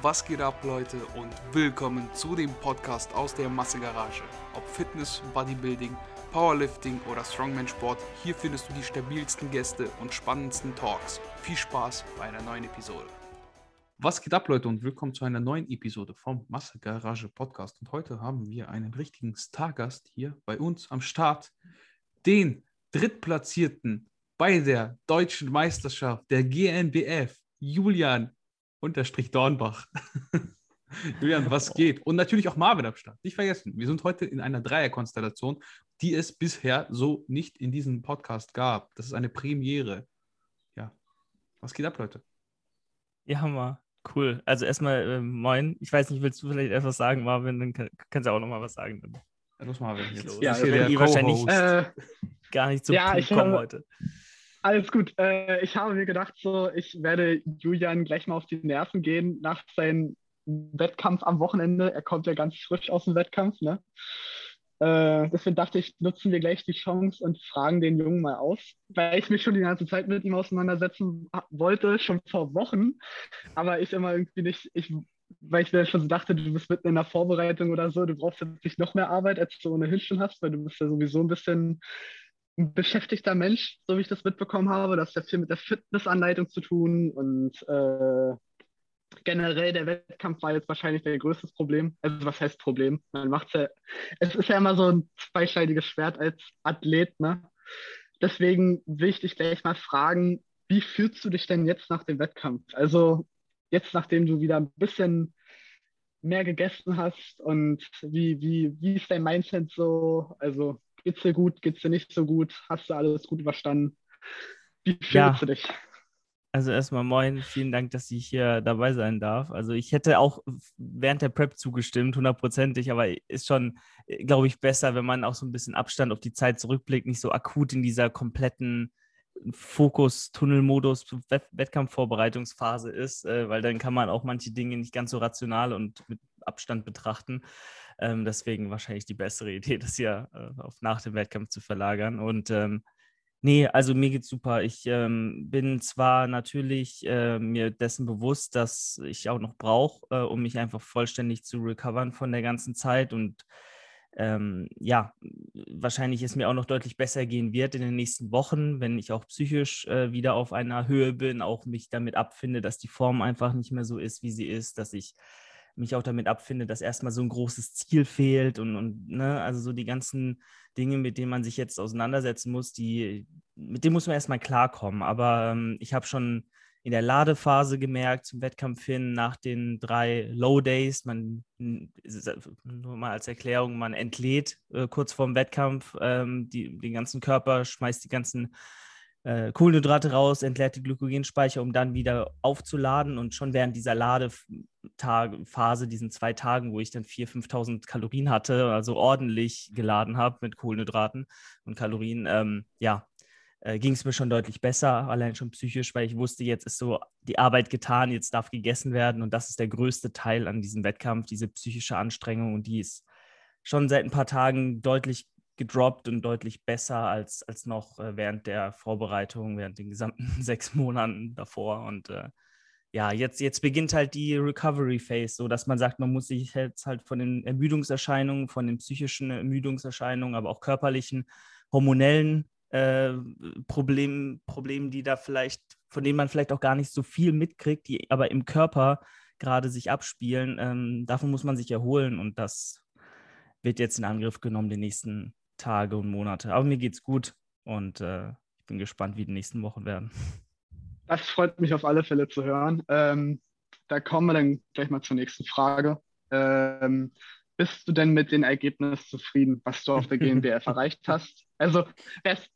Was geht ab, Leute, und willkommen zu dem Podcast aus der Massegarage. Ob Fitness, Bodybuilding, Powerlifting oder Strongman-Sport, hier findest du die stabilsten Gäste und spannendsten Talks. Viel Spaß bei einer neuen Episode. Was geht ab, Leute, und willkommen zu einer neuen Episode vom Massegarage Podcast. Und heute haben wir einen richtigen Stargast hier bei uns am Start, den Drittplatzierten bei der deutschen Meisterschaft der GNBF, Julian unterstrich Dornbach. Julian, was geht? Und natürlich auch Marvin am Start. Nicht vergessen, wir sind heute in einer Dreierkonstellation, die es bisher so nicht in diesem Podcast gab. Das ist eine Premiere. Ja. Was geht ab, Leute? Ja, Hammer. Cool. Also erstmal äh, moin. Ich weiß nicht, willst du vielleicht etwas sagen, Marvin? Dann kann, kannst du auch noch mal was sagen. Dann. Ja, los, Marvin. Jetzt Ja, wenn der ihr wahrscheinlich. Äh, gar nicht zum Ja, Punkt ich kommen heute. Alles gut. Äh, ich habe mir gedacht, so, ich werde Julian gleich mal auf die Nerven gehen nach seinem Wettkampf am Wochenende. Er kommt ja ganz frisch aus dem Wettkampf, ne? Äh, deswegen dachte ich, nutzen wir gleich die Chance und fragen den Jungen mal aus, weil ich mich schon die ganze Zeit mit ihm auseinandersetzen wollte, schon vor Wochen, aber ich immer irgendwie nicht, ich, weil ich mir schon so dachte, du bist mitten in der Vorbereitung oder so, du brauchst jetzt nicht noch mehr Arbeit, als du ohnehin schon hast, weil du bist ja sowieso ein bisschen ein beschäftigter Mensch, so wie ich das mitbekommen habe. Das hat viel mit der Fitnessanleitung zu tun und äh, generell der Wettkampf war jetzt wahrscheinlich der größte Problem. Also was heißt Problem? Man macht's ja, es ist ja immer so ein zweischneidiges Schwert als Athlet, ne? Deswegen will ich dich gleich mal fragen, wie fühlst du dich denn jetzt nach dem Wettkampf? Also jetzt, nachdem du wieder ein bisschen mehr gegessen hast und wie, wie, wie ist dein Mindset so? Also geht's dir gut, geht's dir nicht so gut? Hast du alles gut überstanden? Wie fühlst Ja. du dich? Also erstmal moin, vielen Dank, dass ich hier dabei sein darf. Also ich hätte auch während der Prep zugestimmt, hundertprozentig, aber ist schon, glaube ich, besser, wenn man auch so ein bisschen Abstand auf die Zeit zurückblickt, nicht so akut in dieser kompletten Fokus-Tunnel-Modus, Wett- Wettkampfvorbereitungsphase ist, äh, weil dann kann man auch manche Dinge nicht ganz so rational und mit Abstand betrachten. Ähm, deswegen wahrscheinlich die bessere Idee, das hier äh, auf nach dem Wettkampf zu verlagern. Und ähm, Nee, also mir geht's super. Ich ähm, bin zwar natürlich äh, mir dessen bewusst, dass ich auch noch brauche, äh, um mich einfach vollständig zu recovern von der ganzen Zeit und ähm, ja, wahrscheinlich es mir auch noch deutlich besser gehen wird in den nächsten Wochen, wenn ich auch psychisch äh, wieder auf einer Höhe bin, auch mich damit abfinde, dass die Form einfach nicht mehr so ist, wie sie ist, dass ich mich auch damit abfinde, dass erstmal so ein großes Ziel fehlt und, und ne, also so die ganzen Dinge, mit denen man sich jetzt auseinandersetzen muss, die, mit denen muss man erstmal klarkommen. Aber ähm, ich habe schon in der Ladephase gemerkt, zum Wettkampf hin, nach den drei Low Days, man, äh, nur mal als Erklärung, man entlädt äh, kurz vorm Wettkampf ähm, die, den ganzen Körper, schmeißt die ganzen äh, Kohlenhydrate raus, entleert die Glykogenspeicher, um dann wieder aufzuladen. Und schon während dieser Ladephase, diesen zwei Tagen, wo ich dann 4.000, 5.000 Kalorien hatte, also ordentlich geladen habe mit Kohlenhydraten und Kalorien, ähm, ja, äh, ging es mir schon deutlich besser, allein schon psychisch, weil ich wusste, jetzt ist so die Arbeit getan, jetzt darf gegessen werden. Und das ist der größte Teil an diesem Wettkampf, diese psychische Anstrengung. Und die ist schon seit ein paar Tagen deutlich gedroppt und deutlich besser als, als noch äh, während der Vorbereitung, während den gesamten sechs Monaten davor. Und äh, ja, jetzt, jetzt beginnt halt die Recovery Phase, so dass man sagt, man muss sich jetzt halt von den Ermüdungserscheinungen, von den psychischen Ermüdungserscheinungen, aber auch körperlichen, hormonellen äh, Problemen, Problemen, die da vielleicht, von denen man vielleicht auch gar nicht so viel mitkriegt, die aber im Körper gerade sich abspielen, ähm, davon muss man sich erholen und das wird jetzt in Angriff genommen die nächsten Tage und Monate. Aber mir geht's gut und äh, ich bin gespannt, wie die nächsten Wochen werden. Das freut mich auf alle Fälle zu hören. Ähm, da kommen wir dann gleich mal zur nächsten Frage. Ähm, bist du denn mit dem Ergebnis zufrieden, was du auf der GmbF erreicht hast? Also, wer es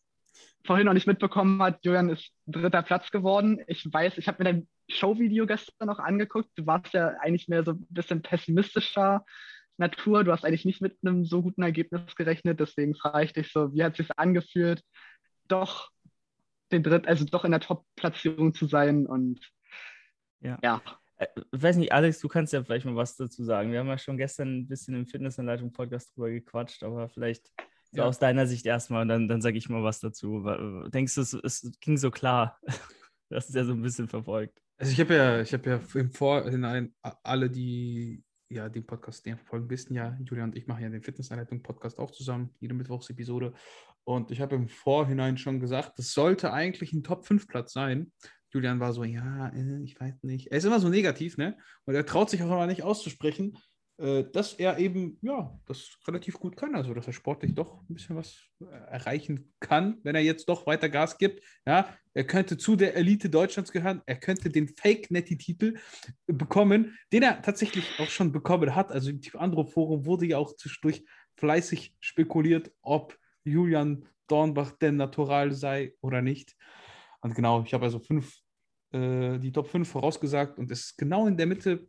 vorhin noch nicht mitbekommen hat, Julian ist dritter Platz geworden. Ich weiß, ich habe mir dein Showvideo gestern noch angeguckt. Du warst ja eigentlich mehr so ein bisschen pessimistischer Natur. Du hast eigentlich nicht mit einem so guten Ergebnis gerechnet. Deswegen frage ich dich so, wie hat es sich angefühlt, doch den dritt, also doch in der Top-Platzierung zu sein und Ja. ja. Äh, Ich weiß nicht, Alex, du kannst ja vielleicht mal was dazu sagen. Wir haben ja schon gestern ein bisschen im Fitnessanleitung-Podcast drüber gequatscht, aber vielleicht so Ja. aus deiner Sicht erstmal und dann, dann sage ich mal was dazu. Wa- Denkst du, es, es ging so klar? Hast es ja so ein bisschen verfolgt. Also ich habe ja, ich habe ja im Vorhinein alle, die ja den Podcast den verfolgen, wissen ja, Julian und ich machen ja den Fitnessanleitung-Podcast auch zusammen, jede Mittwochsepisode. Und ich habe im Vorhinein schon gesagt, das sollte eigentlich ein Top-5-Platz sein. Julian war so, ja, äh, ich weiß nicht. Er ist immer so negativ, ne? Und er traut sich auch immer nicht auszusprechen, dass er eben, ja, das relativ gut kann. Also, dass er sportlich doch ein bisschen was äh, erreichen kann, wenn er jetzt doch weiter Gas gibt. Ja, er könnte zu der Elite Deutschlands gehören. Er könnte den Fake-Netty-Titel bekommen, den er tatsächlich auch schon bekommen hat. Also, im Tief Andro Forum wurde ja auch zwischendurch fleißig spekuliert, ob Julian Dornbach denn natural sei oder nicht. Und genau, ich habe also fünf, äh, die Top 5 vorausgesagt und es ist genau in der Mitte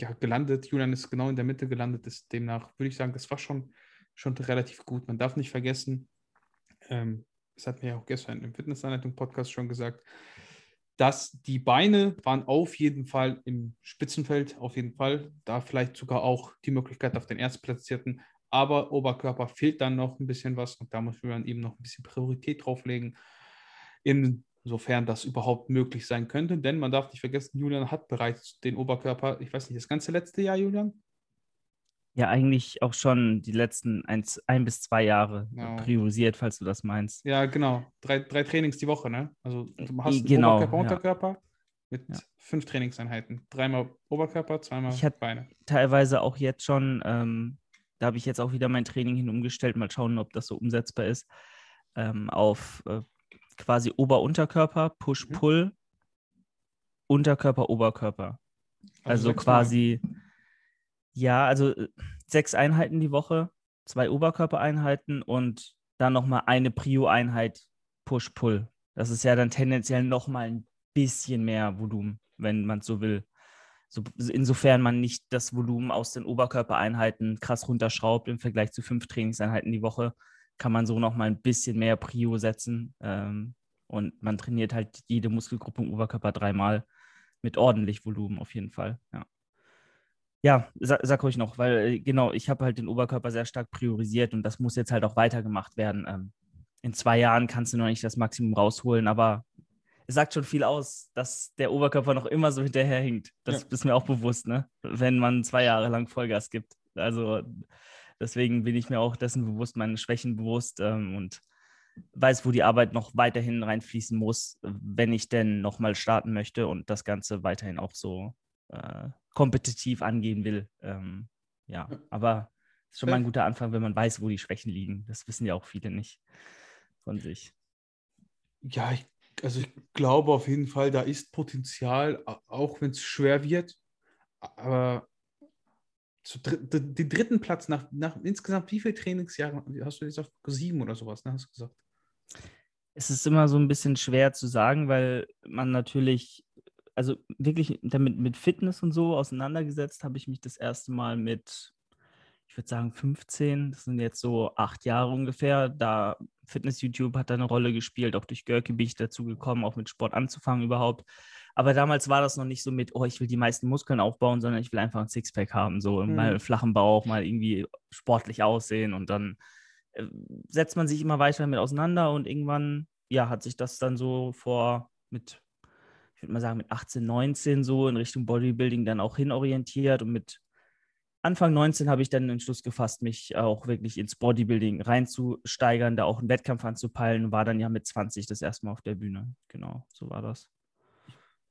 ja, gelandet. Julian ist genau in der Mitte gelandet. Ist demnach würde ich sagen, das war schon, schon relativ gut. Man darf nicht vergessen, ähm, das hat mir ja auch gestern im Fitnessanleitung-Podcast schon gesagt, dass die Beine waren auf jeden Fall im Spitzenfeld, auf jeden Fall. Da vielleicht sogar auch die Möglichkeit auf den Erstplatzierten. Aber Oberkörper fehlt dann noch ein bisschen was und da muss man eben noch ein bisschen Priorität drauflegen insofern das überhaupt möglich sein könnte. Denn man darf nicht vergessen, Julian hat bereits den Oberkörper, ich weiß nicht, das ganze letzte Jahr, Julian? Ja, eigentlich auch schon die letzten ein, ein bis zwei Jahre genau. priorisiert, falls du das meinst. Ja, genau. Drei, drei Trainings die Woche, ne? Also du hast genau, Oberkörper, Unterkörper ja. mit ja. fünf Trainingseinheiten. Dreimal Oberkörper, zweimal ich Beine. Teilweise auch jetzt schon, ähm, da habe ich jetzt auch wieder mein Training hin umgestellt, mal schauen, ob das so umsetzbar ist, ähm, auf äh, quasi Ober-Unterkörper, Push-Pull, mhm. Unterkörper, Oberkörper. Also, also quasi, Mal. ja, also äh, sechs Einheiten die Woche, zwei Oberkörpereinheiten und dann nochmal eine Prio-Einheit Push-Pull. Das ist ja dann tendenziell nochmal ein bisschen mehr Volumen, wenn man so will. So, insofern man nicht das Volumen aus den Oberkörpereinheiten krass runterschraubt im Vergleich zu fünf Trainingseinheiten die Woche, kann man so noch mal ein bisschen mehr Prio setzen. Ähm, und man trainiert halt jede Muskelgruppe im Oberkörper dreimal mit ordentlich Volumen auf jeden Fall. Ja, ja sag, sag ruhig noch, weil äh, genau, ich habe halt den Oberkörper sehr stark priorisiert und das muss jetzt halt auch weitergemacht werden. Ähm, in zwei Jahren kannst du noch nicht das Maximum rausholen, aber es sagt schon viel aus, dass der Oberkörper noch immer so hinterherhinkt. Das ja. ist mir auch bewusst, ne? wenn man zwei Jahre lang Vollgas gibt. Also Deswegen bin ich mir auch dessen bewusst, meine Schwächen bewusst ähm, und weiß, wo die Arbeit noch weiterhin reinfließen muss, wenn ich denn nochmal starten möchte und das Ganze weiterhin auch so äh, kompetitiv angehen will. Ähm, ja, aber es ist schon mal ein guter Anfang, wenn man weiß, wo die Schwächen liegen. Das wissen ja auch viele nicht von sich. Ja, ich, also ich glaube auf jeden Fall, da ist Potenzial, auch wenn es schwer wird. Aber dr den dritten Platz nach, nach insgesamt wie viele Trainingsjahre hast du gesagt? Sieben oder sowas, ne? Hast du gesagt? Es ist immer so ein bisschen schwer zu sagen, weil man natürlich, also wirklich damit mit Fitness und so auseinandergesetzt habe ich mich das erste Mal mit, ich würde sagen 15, das sind jetzt so acht Jahre ungefähr. Da Fitness-YouTube hat da eine Rolle gespielt, auch durch Görke bin ich dazu gekommen, auch mit Sport anzufangen überhaupt. Aber damals war das noch nicht so mit, oh, ich will die meisten Muskeln aufbauen, sondern ich will einfach ein Sixpack haben, so mhm. mal flachen Bauch, mal irgendwie sportlich aussehen und dann äh, setzt man sich immer weiter damit auseinander und irgendwann, ja, hat sich das dann so vor mit, ich würde mal sagen, mit 18, 19 so in Richtung Bodybuilding dann auch hinorientiert und mit Anfang 19 habe ich dann den Entschluss gefasst, mich auch wirklich ins Bodybuilding reinzusteigern, da auch einen Wettkampf anzupeilen, war dann ja mit 20 das erste Mal auf der Bühne. Genau, so war das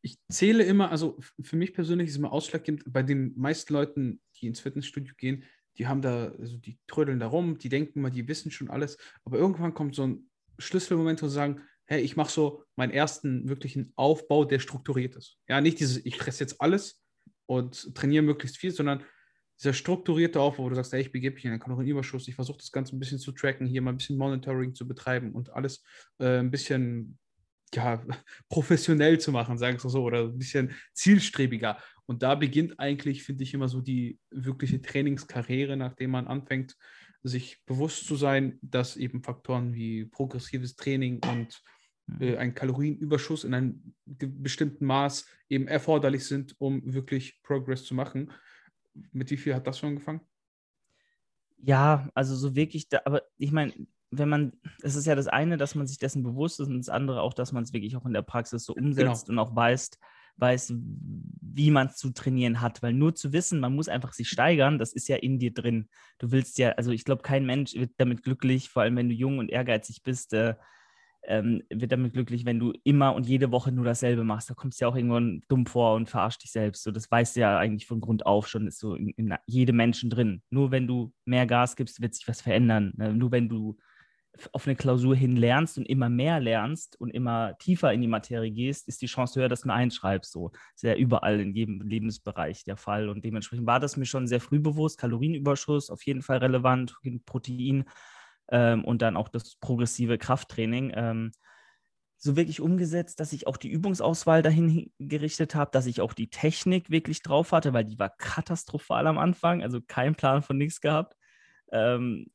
ich zähle immer, also für mich persönlich ist immer ausschlaggebend, bei den meisten Leuten, die ins Fitnessstudio gehen, die haben da, also die trödeln da rum, die denken mal, die wissen schon alles, aber irgendwann kommt so ein Schlüsselmoment, wo sie sagen, hey, ich mache so meinen ersten wirklichen Aufbau, der strukturiert ist. Ja, nicht dieses, ich fresse jetzt alles und trainiere möglichst viel, sondern dieser strukturierte Aufbau, wo du sagst, hey, ich begebe mich in einen Kalorienüberschuss, ich versuche das Ganze ein bisschen zu tracken, hier mal ein bisschen Monitoring zu betreiben und alles äh, ein bisschen ja, professionell zu machen, sagen wir so, oder ein bisschen zielstrebiger. Und da beginnt eigentlich, finde ich, immer so die wirkliche Trainingskarriere, nachdem man anfängt, sich bewusst zu sein, dass eben Faktoren wie progressives Training und mhm. äh, ein Kalorienüberschuss in einem bestimmten Maß eben erforderlich sind, um wirklich Progress zu machen. Mit wie viel hat das schon angefangen? Ja, also so wirklich, da, aber ich meine, wenn man, es ist ja das eine, dass man sich dessen bewusst ist und das andere auch, dass man es wirklich auch in der Praxis so Genau. umsetzt und auch weiß, weiß, wie man es zu trainieren hat. Weil nur zu wissen, man muss einfach sich steigern, das ist ja in dir drin. Du willst ja, also ich glaube, kein Mensch wird damit glücklich, vor allem wenn du jung und ehrgeizig bist, äh, ähm, wird damit glücklich, wenn du immer und jede Woche nur dasselbe machst. Da kommst du ja auch irgendwann dumm vor und verarschst dich selbst. So, das weißt du ja eigentlich von Grund auf schon, ist so in, in jedem Menschen drin. Nur wenn du mehr Gas gibst, wird sich was verändern. Ne? Nur wenn du auf eine Klausur hin lernst und immer mehr lernst und immer tiefer in die Materie gehst, ist die Chance höher, dass du einschreibst. So ist ja überall in jedem Lebensbereich der Fall. Und dementsprechend war das mir schon sehr früh bewusst. Kalorienüberschuss auf jeden Fall relevant, Protein ähm, und dann auch das progressive Krafttraining. Ähm, so wirklich umgesetzt, dass ich auch die Übungsauswahl dahin hi- gerichtet habe, dass ich auch die Technik wirklich drauf hatte, weil die war katastrophal am Anfang, also kein Plan von nichts gehabt. Ähm,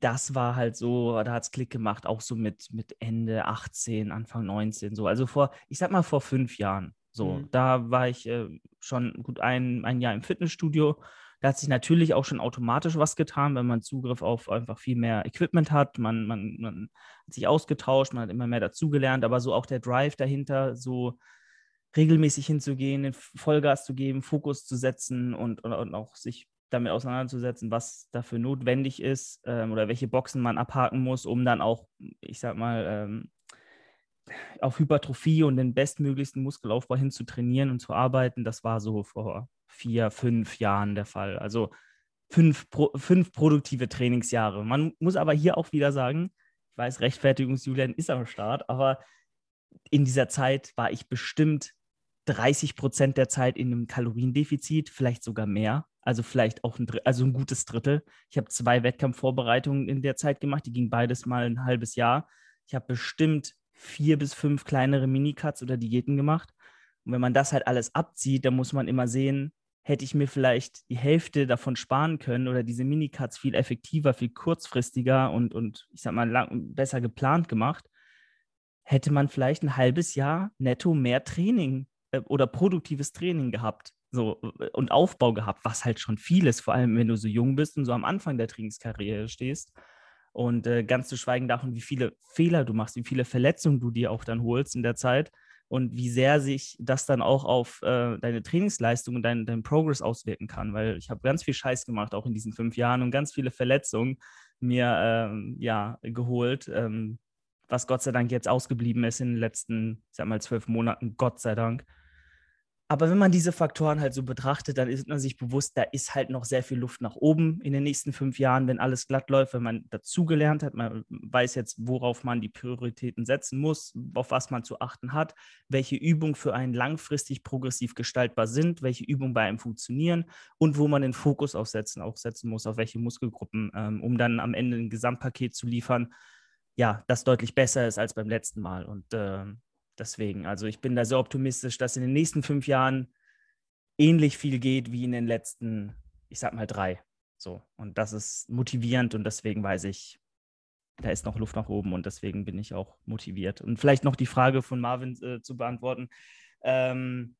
das war halt so, da hat es Klick gemacht, auch so mit, mit Ende 18, Anfang 19, so. Also vor, ich sag mal vor fünf Jahren. So, Mhm. da war ich äh, schon gut ein, ein Jahr im Fitnessstudio. Da hat sich natürlich auch schon automatisch was getan, wenn man Zugriff auf einfach viel mehr Equipment hat. Man, man, man hat sich ausgetauscht, man hat immer mehr dazugelernt, aber so auch der Drive dahinter, so regelmäßig hinzugehen, Vollgas zu geben, Fokus zu setzen und, und, und auch sich damit auseinanderzusetzen, was dafür notwendig ist ähm, oder welche Boxen man abhaken muss, um dann auch, ich sag mal, ähm, auf Hypertrophie und den bestmöglichsten Muskelaufbau hin zu trainieren und zu arbeiten. Das war so vor vier, fünf Jahren der Fall. Also fünf, pro, fünf produktive Trainingsjahre. Man muss aber hier auch wieder sagen, ich weiß, Rechtfertigungsjulian ist am Start, aber in dieser Zeit war ich bestimmt 30 Prozent der Zeit in einem Kaloriendefizit, vielleicht sogar mehr. Also vielleicht auch ein, also ein gutes Drittel. Ich habe zwei Wettkampfvorbereitungen in der Zeit gemacht, die ging beides mal ein halbes Jahr. Ich habe bestimmt vier bis fünf kleinere Minicuts oder Diäten gemacht. Und wenn man das halt alles abzieht, dann muss man immer sehen, hätte ich mir vielleicht die Hälfte davon sparen können oder diese Minicuts viel effektiver, viel kurzfristiger und, und ich sag mal lang, besser geplant gemacht, hätte man vielleicht ein halbes Jahr netto mehr Training äh, oder produktives Training gehabt. So, und Aufbau gehabt, was halt schon viel ist, vor allem wenn du so jung bist und so am Anfang der Trainingskarriere stehst. Und äh, ganz zu schweigen davon, wie viele Fehler du machst, wie viele Verletzungen du dir auch dann holst in der Zeit und wie sehr sich das dann auch auf äh, deine Trainingsleistung und deinen dein Progress auswirken kann. Weil ich habe ganz viel Scheiß gemacht, auch in diesen fünf Jahren und ganz viele Verletzungen mir ähm, ja, geholt, ähm, was Gott sei Dank jetzt ausgeblieben ist in den letzten, ich sag mal, zwölf Monaten, Gott sei Dank. Aber wenn man diese Faktoren halt so betrachtet, dann ist man sich bewusst, da ist halt noch sehr viel Luft nach oben in den nächsten fünf Jahren, wenn alles glatt läuft, wenn man dazugelernt hat, man weiß jetzt, worauf man die Prioritäten setzen muss, auf was man zu achten hat, welche Übungen für einen langfristig progressiv gestaltbar sind, welche Übungen bei einem funktionieren und wo man den Fokus aufsetzen, auch setzen muss, auf welche Muskelgruppen, ähm, um dann am Ende ein Gesamtpaket zu liefern, ja, das deutlich besser ist als beim letzten Mal. Und ähm, deswegen, also ich bin da sehr optimistisch, dass in den nächsten fünf Jahren ähnlich viel geht wie in den letzten, ich sag mal, drei. So. Und das ist motivierend und deswegen weiß ich, da ist noch Luft nach oben und deswegen bin ich auch motiviert. Und vielleicht noch die Frage von Marvin äh, zu beantworten. Ähm,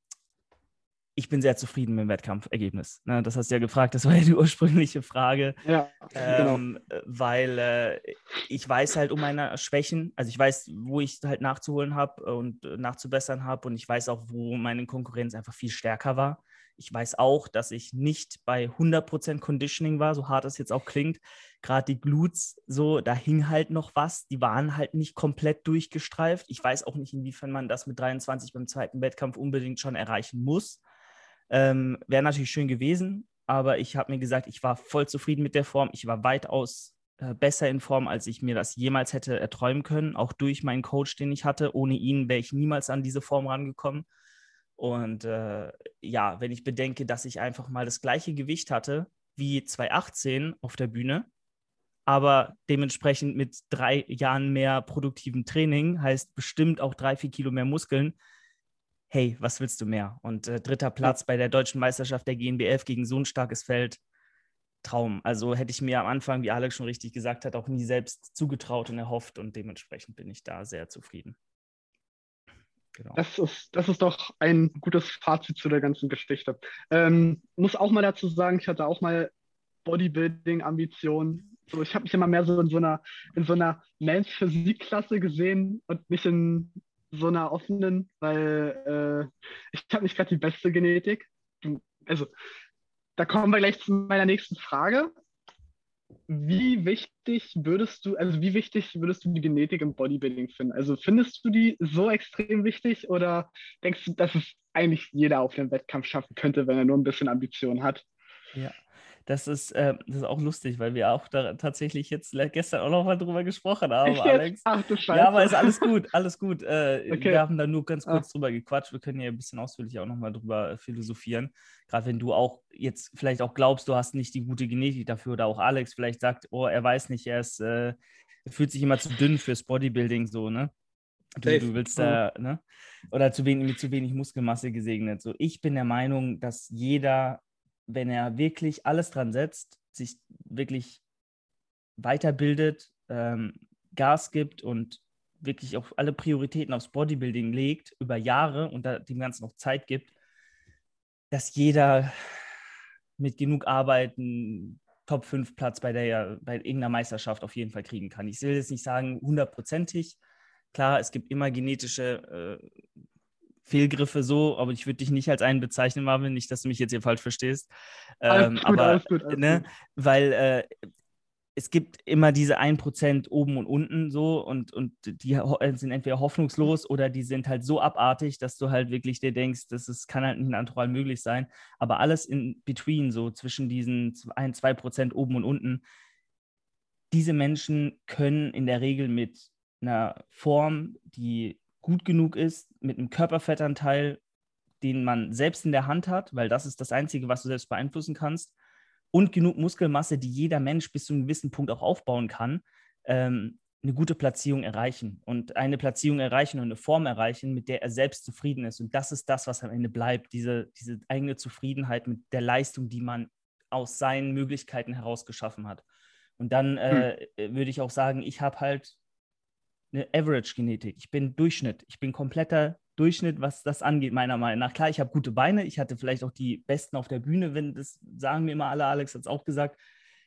ich bin sehr zufrieden mit dem Wettkampfergebnis. Ne, das hast du ja gefragt, das war ja die ursprüngliche Frage. Ja, genau. Ähm, äh, Weil äh, ich weiß halt um meine Schwächen, also ich weiß, wo ich halt nachzuholen habe und äh, nachzubessern habe und ich weiß auch, wo meine Konkurrenz einfach viel stärker war. Ich weiß auch, dass ich nicht bei 100% Conditioning war, so hart es jetzt auch klingt. Gerade die Glutes, so, da hing halt noch was. Die waren halt nicht komplett durchgestreift. Ich weiß auch nicht, inwiefern man das mit 23 beim zweiten Wettkampf unbedingt schon erreichen muss. Ähm, Wäre natürlich schön gewesen, aber ich habe mir gesagt, ich war voll zufrieden mit der Form. Ich war weitaus äh, besser in Form, als ich mir das jemals hätte erträumen können, auch durch meinen Coach, den ich hatte. Ohne ihn wäre ich niemals an diese Form rangekommen. Und äh, ja, wenn ich bedenke, dass ich einfach mal das gleiche Gewicht hatte wie 2018 auf der Bühne, aber dementsprechend mit drei Jahren mehr produktivem Training, heißt bestimmt auch drei, vier Kilo mehr Muskeln, hey, was willst du mehr? Und äh, dritter Platz bei der deutschen Meisterschaft der GNBF gegen so ein starkes Feld, Traum. Also hätte ich mir am Anfang, wie Alex schon richtig gesagt hat, auch nie selbst zugetraut und erhofft und dementsprechend bin ich da sehr zufrieden. Genau. Das, ist, das ist doch ein gutes Fazit zu der ganzen Geschichte. Ähm, muss auch mal dazu sagen, ich hatte auch mal Bodybuilding-Ambitionen So, ich habe mich immer mehr so in so einer, in so einer Men's Physikklasse gesehen und nicht in so einer offenen, weil äh, ich habe nicht gerade die beste Genetik. Also, da kommen wir gleich zu meiner nächsten Frage. Wie wichtig würdest du, also wie wichtig würdest du die Genetik im Bodybuilding finden? Also findest du die so extrem wichtig oder denkst du, dass es eigentlich jeder auf dem Wettkampf schaffen könnte, wenn er nur ein bisschen Ambition hat? Ja, das ist, äh, das ist auch lustig, weil wir auch da tatsächlich jetzt gestern auch noch mal drüber gesprochen haben, Alex. Ach du Scheiße. Ja, aber ist alles gut, alles gut. Äh, Okay. Wir haben da nur ganz kurz Ah. drüber gequatscht. Wir können ja ein bisschen ausführlicher auch noch mal drüber äh, philosophieren. Gerade wenn du auch jetzt vielleicht auch glaubst, du hast nicht die gute Genetik dafür oder auch Alex vielleicht sagt, oh, er weiß nicht, er ist, äh, er fühlt sich immer zu dünn fürs Bodybuilding so, ne? Du, du willst da, ne? Oder zu wenig, mit zu wenig Muskelmasse gesegnet. So, ich bin der Meinung, dass jeder, wenn er wirklich alles dran setzt, sich wirklich weiterbildet, ähm, Gas gibt und wirklich auch alle Prioritäten aufs Bodybuilding legt über Jahre und dem Ganzen noch Zeit gibt, dass jeder mit genug Arbeit einen Top 5 Platz bei der bei irgendeiner Meisterschaft auf jeden Fall kriegen kann. Ich will jetzt nicht sagen hundertprozentig. Klar, es gibt immer genetische äh, Fehlgriffe so, aber ich würde dich nicht als einen bezeichnen, Marvin, nicht, dass du mich jetzt hier falsch verstehst. Ähm, gut, aber alles gut, alles ne, gut. weil äh, es gibt immer diese 1% oben und unten so und, und die äh, sind entweder hoffnungslos oder die sind halt so abartig, dass du halt wirklich dir denkst, das ist, kann halt nicht natural möglich sein. Aber alles in between, so zwischen diesen 1, 2% oben und unten, diese Menschen können in der Regel mit einer Form, die gut genug ist, mit einem Körperfettanteil, den man selbst in der Hand hat, weil das ist das Einzige, was du selbst beeinflussen kannst, und genug Muskelmasse, die jeder Mensch bis zu einem gewissen Punkt auch aufbauen kann, ähm, eine gute Platzierung erreichen und eine Platzierung erreichen und eine Form erreichen, mit der er selbst zufrieden ist. Und das ist das, was am Ende bleibt, diese, diese eigene Zufriedenheit mit der Leistung, die man aus seinen Möglichkeiten heraus geschaffen hat. Und dann äh, würde ich auch sagen, ich habe halt eine Average-Genetik. Ich bin Durchschnitt. Ich bin kompletter Durchschnitt, was das angeht, meiner Meinung nach. Klar, ich habe gute Beine. Ich hatte vielleicht auch die Besten auf der Bühne, wenn das sagen mir immer alle. Alex hat es auch gesagt.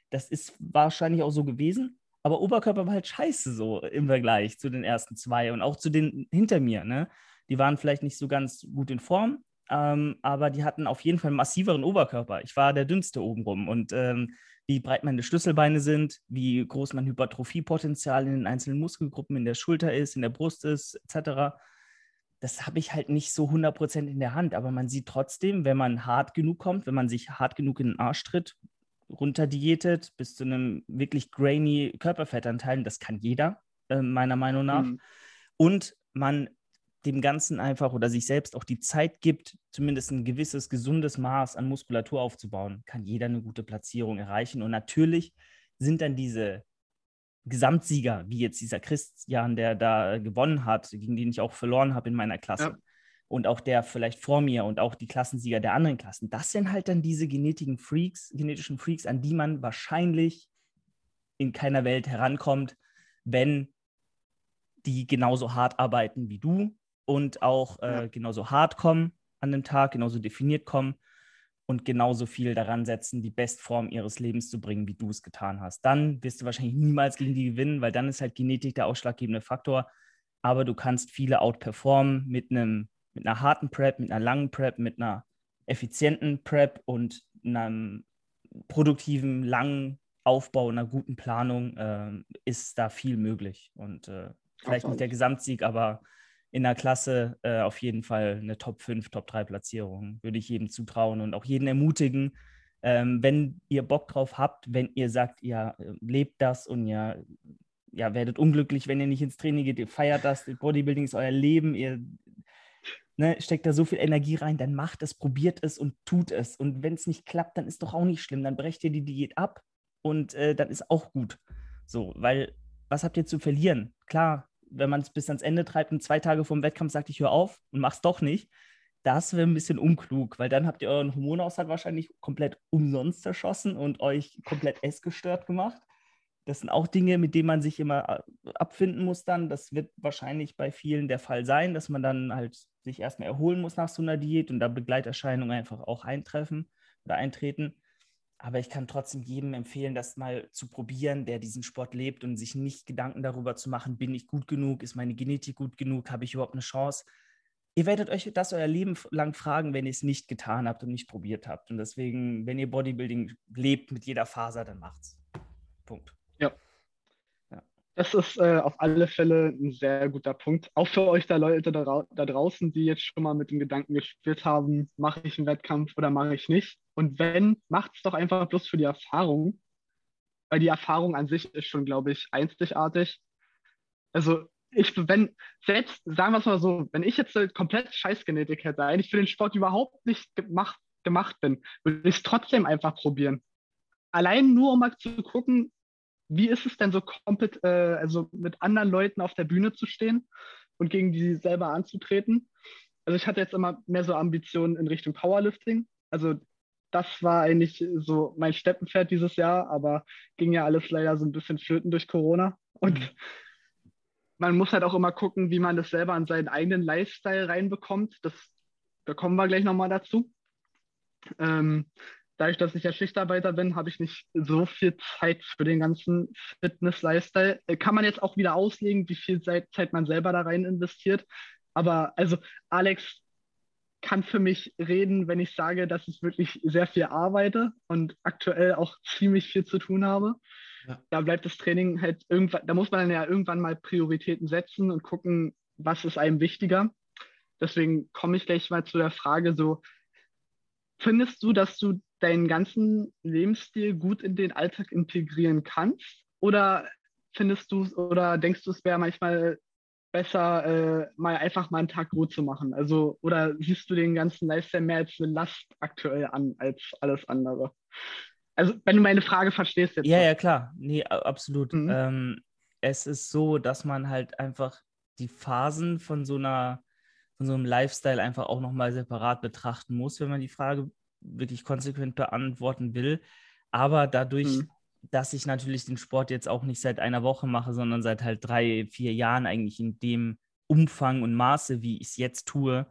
Das ist wahrscheinlich auch so gewesen. Aber Oberkörper war halt scheiße so im Vergleich zu den ersten zwei und auch zu den hinter mir. Ne? Die waren vielleicht nicht so ganz gut in Form, ähm, aber die hatten auf jeden Fall einen massiveren Oberkörper. Ich war der dünnste obenrum und ähm, wie breit meine Schlüsselbeine sind, wie groß mein Hypertrophiepotenzial in den einzelnen Muskelgruppen in der Schulter ist, in der Brust ist, etc. Das habe ich halt nicht so 100% in der Hand, aber man sieht trotzdem, wenn man hart genug kommt, wenn man sich hart genug in den Arsch tritt, runterdietet bis zu einem wirklich grainy Körperfettanteil, das kann jeder, äh, meiner Meinung nach. Mhm. Und man dem Ganzen einfach oder sich selbst auch die Zeit gibt, zumindest ein gewisses gesundes Maß an Muskulatur aufzubauen, kann jeder eine gute Platzierung erreichen. Und natürlich sind dann diese Gesamtsieger, wie jetzt dieser Christian, der da gewonnen hat, gegen den ich auch verloren habe in meiner Klasse. Ja. Und auch der vielleicht vor mir und auch die Klassensieger der anderen Klassen. Das sind halt dann diese genetischen Freaks, genetischen Freaks, an die man wahrscheinlich in keiner Welt herankommt, wenn die genauso hart arbeiten wie du und auch äh, Ja. genauso hart kommen an dem Tag, genauso definiert kommen und genauso viel daran setzen, die Bestform ihres Lebens zu bringen, wie du es getan hast. Dann wirst du wahrscheinlich niemals gegen die gewinnen, weil dann ist halt Genetik der ausschlaggebende Faktor. Aber du kannst viele outperformen mit einem mit einer harten Prep, mit einer langen Prep, mit einer effizienten Prep und einem produktiven, langen Aufbau, einer guten Planung ähm, ist da viel möglich. Und äh, vielleicht nicht der Gesamtsieg, aber in der Klasse äh, auf jeden Fall eine Top 5, Top 3 Platzierung. Würde ich jedem zutrauen und auch jeden ermutigen, ähm, wenn ihr Bock drauf habt, wenn ihr sagt, ihr äh, lebt das und ihr ja, werdet unglücklich, wenn ihr nicht ins Training geht, ihr feiert das, Bodybuilding ist euer Leben, ihr ne, steckt da so viel Energie rein, dann macht es, probiert es und tut es. Und wenn es nicht klappt, dann ist doch auch nicht schlimm, dann brecht ihr die Diät ab und äh, dann ist auch gut. So, weil was habt ihr zu verlieren? Klar, wenn man es bis ans Ende treibt und zwei Tage vor dem Wettkampf sagt, ich höre auf und mach's doch nicht, das wäre ein bisschen unklug, weil dann habt ihr euren Hormonaushalt wahrscheinlich komplett umsonst zerschossen und euch komplett essgestört gemacht. Das sind auch Dinge, mit denen man sich immer äh, abfinden muss dann. Das wird wahrscheinlich bei vielen der Fall sein, dass man dann halt sich erstmal erholen muss nach so einer Diät und da Begleiterscheinungen einfach auch eintreffen oder eintreten. Aber ich kann trotzdem jedem empfehlen, das mal zu probieren, der diesen Sport lebt und sich nicht Gedanken darüber zu machen, bin ich gut genug, ist meine Genetik gut genug, habe ich überhaupt eine Chance. Ihr werdet euch das euer Leben lang fragen, wenn ihr es nicht getan habt und nicht probiert habt. Und deswegen, wenn ihr Bodybuilding lebt mit jeder Faser, dann macht's. Punkt. Ja. Das ist äh, auf alle Fälle ein sehr guter Punkt. Auch für euch da Leute da, da draußen, die jetzt schon mal mit dem Gedanken gespielt haben, mache ich einen Wettkampf oder mache ich nicht. Und wenn, macht es doch einfach bloß für die Erfahrung. Weil die Erfahrung an sich ist schon, glaube ich, einzigartig. Also ich, wenn, selbst, sagen wir es mal so, wenn ich jetzt komplett Scheißgenetik hätte, eigentlich für den Sport überhaupt nicht gemacht, gemacht bin, würde ich es trotzdem einfach probieren. Allein nur, um mal zu gucken, wie ist es denn so komplett, äh, also mit anderen Leuten auf der Bühne zu stehen und gegen die selber anzutreten. Also ich hatte jetzt immer mehr so Ambitionen in Richtung Powerlifting. Also das war eigentlich so mein Steppenpferd dieses Jahr, aber ging ja alles leider so ein bisschen flöten durch Corona. Und mhm. man muss halt auch immer gucken, wie man das selber an seinen eigenen Lifestyle reinbekommt. Das, da kommen wir gleich nochmal dazu. Ähm, dadurch, dass ich ja Schichtarbeiter bin, habe ich nicht so viel Zeit für den ganzen Fitness-Lifestyle. Äh, kann man jetzt auch wieder auslegen, wie viel Zeit man selber da rein investiert. Aber also Alex kann für mich reden, wenn ich sage, dass ich wirklich sehr viel arbeite und aktuell auch ziemlich viel zu tun habe. Ja. Da bleibt das Training halt irgendwann, da muss man dann ja irgendwann mal Prioritäten setzen und gucken, was ist einem wichtiger. Deswegen komme ich gleich mal zu der Frage so, findest du, dass du deinen ganzen Lebensstil gut in den Alltag integrieren kannst? Oder findest du oder denkst du, es wäre manchmal besser, äh, mal einfach mal einen Tag Ruhe zu machen? Also, oder siehst du den ganzen Lifestyle mehr als eine Last aktuell an, als alles andere? Also, wenn du meine Frage verstehst jetzt. Ja, noch. ja, klar. Nee, absolut. Mhm. Ähm, es ist so, dass man halt einfach die Phasen von so einer, von so einem Lifestyle einfach auch nochmal separat betrachten muss, wenn man die Frage wirklich konsequent beantworten will. Aber dadurch, mhm dass ich natürlich den Sport jetzt auch nicht seit einer Woche mache, sondern seit halt drei, vier Jahren eigentlich in dem Umfang und Maße, wie ich es jetzt tue,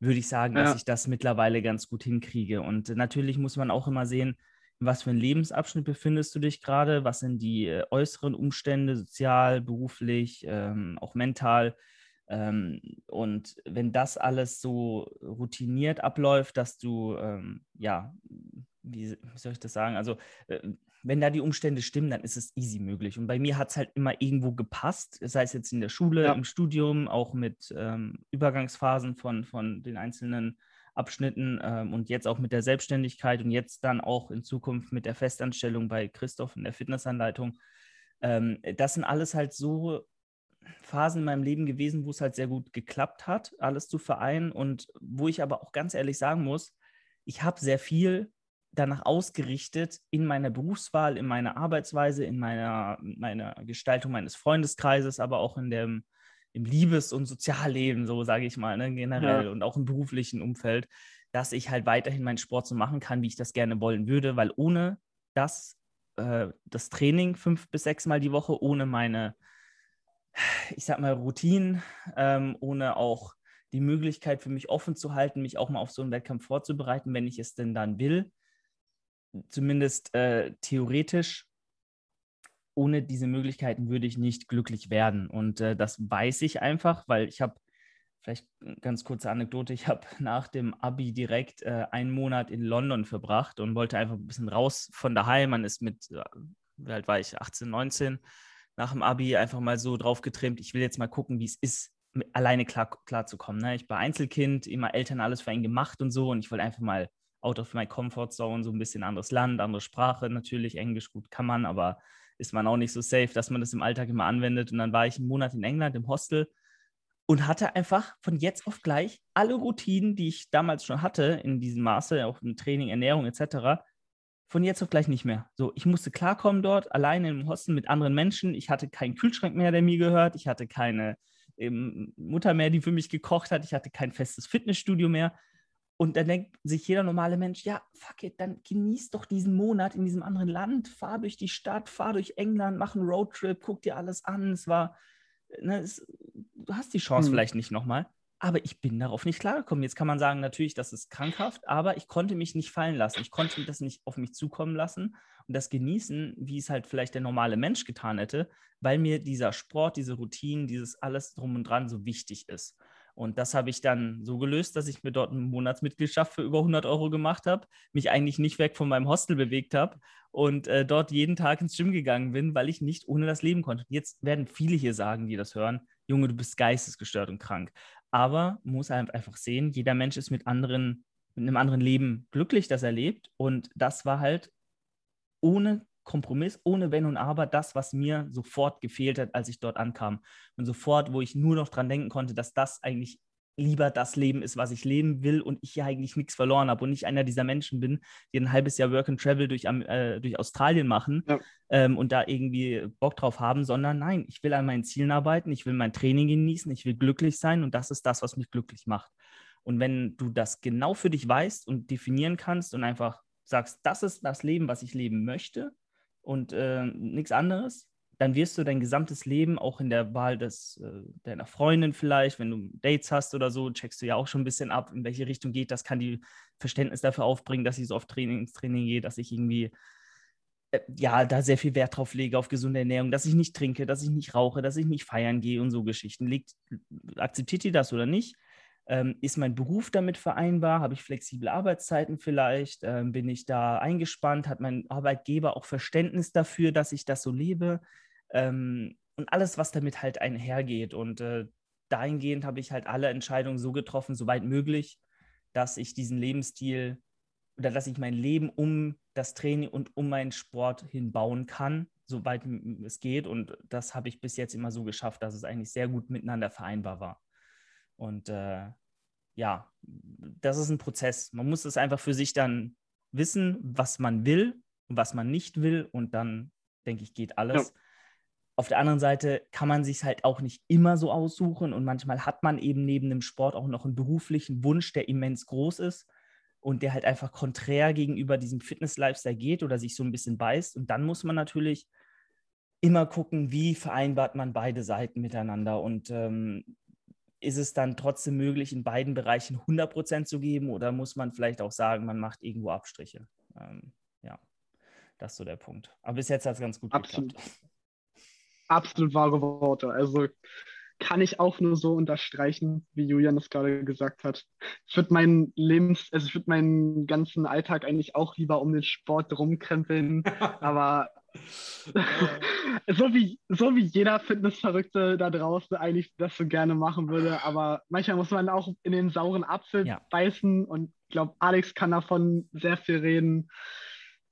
würde ich sagen, ja. dass ich das mittlerweile ganz gut hinkriege. Und natürlich muss man auch immer sehen, in was für ein Lebensabschnitt befindest du dich gerade, was sind die äh, äußeren Umstände, sozial, beruflich, ähm, auch mental. Ähm, und wenn das alles so routiniert abläuft, dass du, ähm, ja, wie, soll ich das sagen? Also, äh, wenn da die Umstände stimmen, dann ist es easy möglich. Und bei mir hat es halt immer irgendwo gepasst, sei es jetzt in der Schule, ja. im Studium, auch mit ähm, Übergangsphasen von, von den einzelnen Abschnitten ähm, und jetzt auch mit der Selbstständigkeit und jetzt dann auch in Zukunft mit der Festanstellung bei Christoph in der Fitnessanleitung. Ähm, das sind alles halt so Phasen in meinem Leben gewesen, wo es halt sehr gut geklappt hat, alles zu vereinen und wo ich aber auch ganz ehrlich sagen muss, ich habe sehr viel danach ausgerichtet in meiner Berufswahl, in meiner Arbeitsweise, in meiner, meiner Gestaltung meines Freundeskreises, aber auch in dem im Liebes- und Sozialleben, so sage ich mal, ne, generell ja. und auch im beruflichen Umfeld, dass ich halt weiterhin meinen Sport so machen kann, wie ich das gerne wollen würde, weil ohne das, äh, das Training fünf bis sechs Mal die Woche, ohne meine, ich sag mal, Routinen, ähm, ohne auch die Möglichkeit für mich offen zu halten, mich auch mal auf so einen Wettkampf vorzubereiten, wenn ich es denn dann will, zumindest äh, theoretisch, ohne diese Möglichkeiten würde ich nicht glücklich werden. Und äh, das weiß ich einfach, weil ich habe, vielleicht ganz kurze Anekdote, ich habe nach dem ABI direkt äh, einen Monat in London verbracht und wollte einfach ein bisschen raus von daheim. Man ist mit, wie alt war ich, 18, 19, nach dem ABI einfach mal so drauf getrimmt, ich will jetzt mal gucken, wie es ist, alleine klar, klar zu kommen. Ne? Ich war Einzelkind, immer Eltern alles für einen gemacht und so und ich wollte einfach mal out of my comfort zone, so ein bisschen anderes Land, andere Sprache, natürlich Englisch gut kann man, aber ist man auch nicht so safe, dass man das im Alltag immer anwendet. Und dann war ich einen Monat in England im Hostel und hatte einfach von jetzt auf gleich alle Routinen, die ich damals schon hatte, in diesem Maße, auch im Training, Ernährung etc., von jetzt auf gleich nicht mehr. So, ich musste klarkommen dort, alleine im Hostel mit anderen Menschen. Ich hatte keinen Kühlschrank mehr, der mir gehört. Ich hatte keine ähm, Mutter mehr, die für mich gekocht hat. Ich hatte kein festes Fitnessstudio mehr. Und dann denkt sich jeder normale Mensch, ja, fuck it, dann genieß doch diesen Monat in diesem anderen Land, fahr durch die Stadt, fahr durch England, mach einen Roadtrip, guck dir alles an. Es war, ne, es, du hast die Chance hm. vielleicht nicht nochmal. Aber ich bin darauf nicht klargekommen. Jetzt kann man sagen, natürlich, das ist krankhaft, aber ich konnte mich nicht fallen lassen. Ich konnte das nicht auf mich zukommen lassen und das genießen, wie es halt vielleicht der normale Mensch getan hätte, weil mir dieser Sport, diese Routinen, dieses alles drum und dran so wichtig ist. Und das habe ich dann so gelöst, dass ich mir dort eine Monatsmitgliedschaft für über 100 Euro gemacht habe, mich eigentlich nicht weg von meinem Hostel bewegt habe und äh, dort jeden Tag ins Gym gegangen bin, weil ich nicht ohne das leben konnte. Jetzt werden viele hier sagen, die das hören, Junge, du bist geistesgestört und krank. Aber man muss halt einfach sehen, jeder Mensch ist mit anderen, mit einem anderen Leben glücklich, das er lebt. Und das war halt ohne Kompromiss, ohne Wenn und Aber, das, was mir sofort gefehlt hat, als ich dort ankam. Und sofort, wo ich nur noch dran denken konnte, dass das eigentlich lieber das Leben ist, was ich leben will und ich hier eigentlich nichts verloren habe und nicht einer dieser Menschen bin, die ein halbes Jahr Work and Travel durch, äh, durch Australien machen ja. ähm, und da irgendwie Bock drauf haben, sondern nein, ich will an meinen Zielen arbeiten, ich will mein Training genießen, ich will glücklich sein und das ist das, was mich glücklich macht. Und wenn du das genau für dich weißt und definieren kannst und einfach sagst, das ist das Leben, was ich leben möchte und äh, nichts anderes, dann wirst du dein gesamtes Leben auch in der Wahl des, äh, deiner Freundin vielleicht, wenn du Dates hast oder so, checkst du ja auch schon ein bisschen ab, in welche Richtung geht das, kann die Verständnis dafür aufbringen, dass ich so oft Training, ins Training gehe, dass ich irgendwie äh, ja, da sehr viel Wert drauf lege auf gesunde Ernährung, dass ich nicht trinke, dass ich nicht rauche, dass ich nicht feiern gehe und so Geschichten. Liegt, akzeptiert ihr das oder nicht? Ähm, ist mein Beruf damit vereinbar? Habe ich flexible Arbeitszeiten vielleicht? Ähm, bin ich da eingespannt? Hat mein Arbeitgeber auch Verständnis dafür, dass ich das so lebe? Ähm, und alles, was damit halt einhergeht. Und äh, dahingehend habe ich halt alle Entscheidungen so getroffen, soweit möglich, dass ich diesen Lebensstil oder dass ich mein Leben um das Training und um meinen Sport hinbauen kann, soweit es geht. Und das habe ich bis jetzt immer so geschafft, dass es eigentlich sehr gut miteinander vereinbar war. Und äh, ja, das ist ein Prozess. Man muss es einfach für sich dann wissen, was man will und was man nicht will. Und dann, denke ich, geht alles. Ja. Auf der anderen Seite kann man sich halt auch nicht immer so aussuchen und manchmal hat man eben neben dem Sport auch noch einen beruflichen Wunsch, der immens groß ist und der halt einfach konträr gegenüber diesem Fitness-Lifestyle geht oder sich so ein bisschen beißt. Und dann muss man natürlich immer gucken, wie vereinbart man beide Seiten miteinander und ähm, ist es dann trotzdem möglich, in beiden Bereichen 100% zu geben oder muss man vielleicht auch sagen, man macht irgendwo Abstriche? Ähm, ja, das ist so der Punkt. Aber bis jetzt hat es ganz gut Absolut. geklappt absolut wahre Worte. Also kann ich auch nur so unterstreichen, wie Julian es gerade gesagt hat. Ich würde meinen Lebens, also ich würde meinen ganzen Alltag eigentlich auch lieber um den Sport rumkrempeln, aber so wie so wie jeder Fitnessverrückte da draußen eigentlich das so gerne machen würde, aber manchmal muss man auch in den sauren Apfel ja. beißen und ich glaube, Alex kann davon sehr viel reden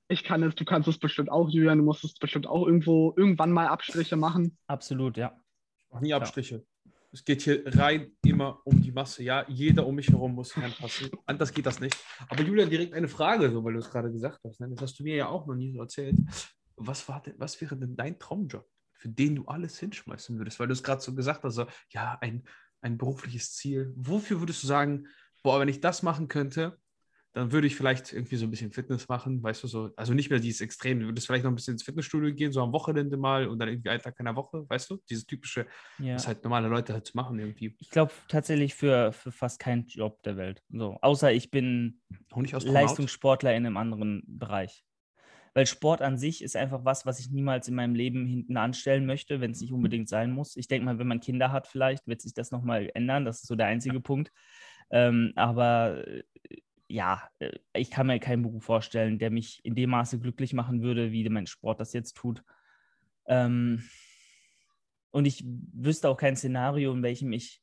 ich kann es, du kannst es bestimmt auch, Julian, du musst es bestimmt auch irgendwo irgendwann mal Abstriche machen. Absolut, ja. Ich mache nie Abstriche. Ja. Es geht hier rein immer um die Masse. Ja, jeder um mich herum muss reinpassen. Anders geht das nicht. Aber Julian, direkt eine Frage, so weil du es gerade gesagt hast. Ne? Das hast du mir ja auch noch nie so erzählt. Was, war denn, was wäre denn dein Traumjob, für den du alles hinschmeißen würdest? Weil du es gerade so gesagt hast, so, ja, ein, ein berufliches Ziel. Wofür würdest du sagen, boah, wenn ich das machen könnte, dann würde ich vielleicht irgendwie so ein bisschen Fitness machen, weißt du, so, also nicht mehr dieses Extrem, du würdest vielleicht noch ein bisschen ins Fitnessstudio gehen, so am Wochenende mal und dann irgendwie einen Tag in der Woche, weißt du, dieses typische, ja. was halt normale Leute halt machen irgendwie. Ich glaube tatsächlich für, für fast keinen Job der Welt, so, außer ich bin Leistungssportler in einem anderen Bereich. Weil Sport an sich ist einfach was, was ich niemals in meinem Leben hinten anstellen möchte, wenn es nicht unbedingt sein muss. Ich denke mal, wenn man Kinder hat, vielleicht wird sich das nochmal ändern. Das ist so der einzige Punkt. Ähm, aber ja, äh, ich kann mir keinen Beruf vorstellen, der mich in dem Maße glücklich machen würde, wie mein Sport das jetzt tut. Ähm, und ich wüsste auch kein Szenario, in welchem ich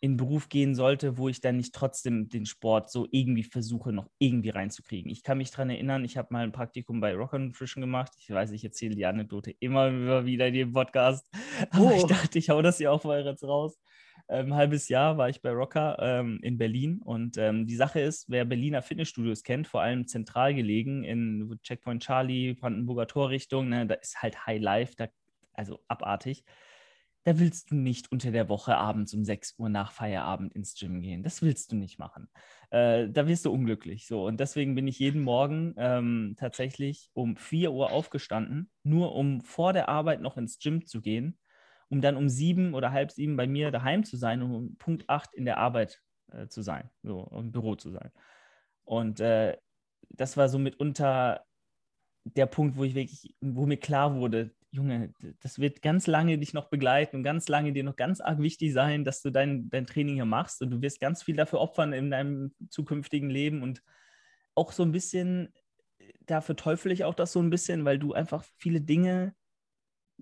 in Beruf gehen sollte, wo ich dann nicht trotzdem den Sport so irgendwie versuche, noch irgendwie reinzukriegen. Ich kann mich daran erinnern, ich habe mal ein Praktikum bei Rocker Nutrition gemacht. Ich weiß, ich erzähle die Anekdote immer wieder in dem Podcast, aber oh. ich dachte, ich hau das hier auch mal jetzt raus ein halbes Jahr war ich bei Rocker ähm, in Berlin und ähm, die Sache ist, wer Berliner Fitnessstudios kennt, vor allem zentral gelegen in Checkpoint Charlie, Brandenburger Torrichtung, ne, da ist halt High Life, da, also abartig. Da willst du nicht unter der Woche abends um 6 Uhr nach Feierabend ins Gym gehen. Das willst du nicht machen. Äh, da wirst du unglücklich. So. Und deswegen bin ich jeden Morgen ähm, tatsächlich um 4 Uhr aufgestanden, nur um vor der Arbeit noch ins Gym zu gehen um dann um sieben oder halb sieben bei mir daheim zu sein und um Punkt acht in der Arbeit äh, zu sein, so im Büro zu sein. Und äh, das war so mitunter der Punkt, wo ich wirklich, wo mir klar wurde, Junge, das wird ganz lange dich noch begleiten und ganz lange dir noch ganz arg wichtig sein, dass du dein, dein Training hier machst und du wirst ganz viel dafür opfern in deinem zukünftigen Leben und auch so ein bisschen, dafür teufel ich auch das so ein bisschen, weil du einfach viele Dinge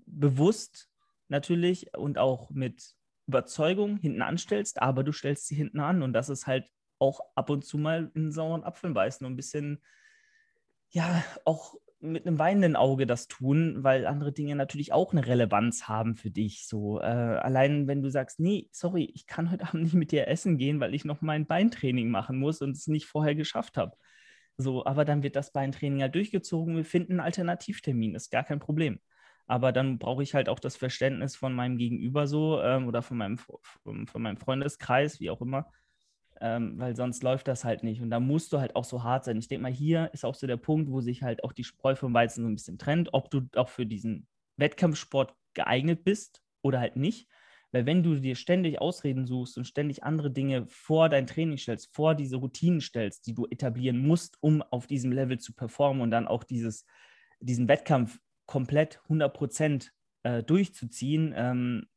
bewusst natürlich und auch mit Überzeugung hinten anstellst, aber du stellst sie hinten an und das ist halt auch ab und zu mal in sauren Apfel beißen und ein bisschen, ja, auch mit einem weinenden Auge das tun, weil andere Dinge natürlich auch eine Relevanz haben für dich. So äh, allein wenn du sagst, nee, sorry, ich kann heute Abend nicht mit dir essen gehen, weil ich noch mein Beintraining machen muss und es nicht vorher geschafft habe. So, aber dann wird das Beintraining halt durchgezogen. Wir finden einen Alternativtermin, ist gar kein Problem. Aber dann brauche ich halt auch das Verständnis von meinem Gegenüber so ähm, oder von meinem, von, von meinem Freundeskreis, wie auch immer, ähm, weil sonst läuft das halt nicht. Und da musst du halt auch so hart sein. Ich denke mal, hier ist auch so der Punkt, wo sich halt auch die Spreu vom Weizen so ein bisschen trennt, ob du auch für diesen Wettkampfsport geeignet bist oder halt nicht. Weil wenn du dir ständig Ausreden suchst und ständig andere Dinge vor dein Training stellst, vor diese Routinen stellst, die du etablieren musst, um auf diesem Level zu performen und dann auch dieses, diesen Wettkampf komplett 100 Prozent äh, durchzuziehen ähm,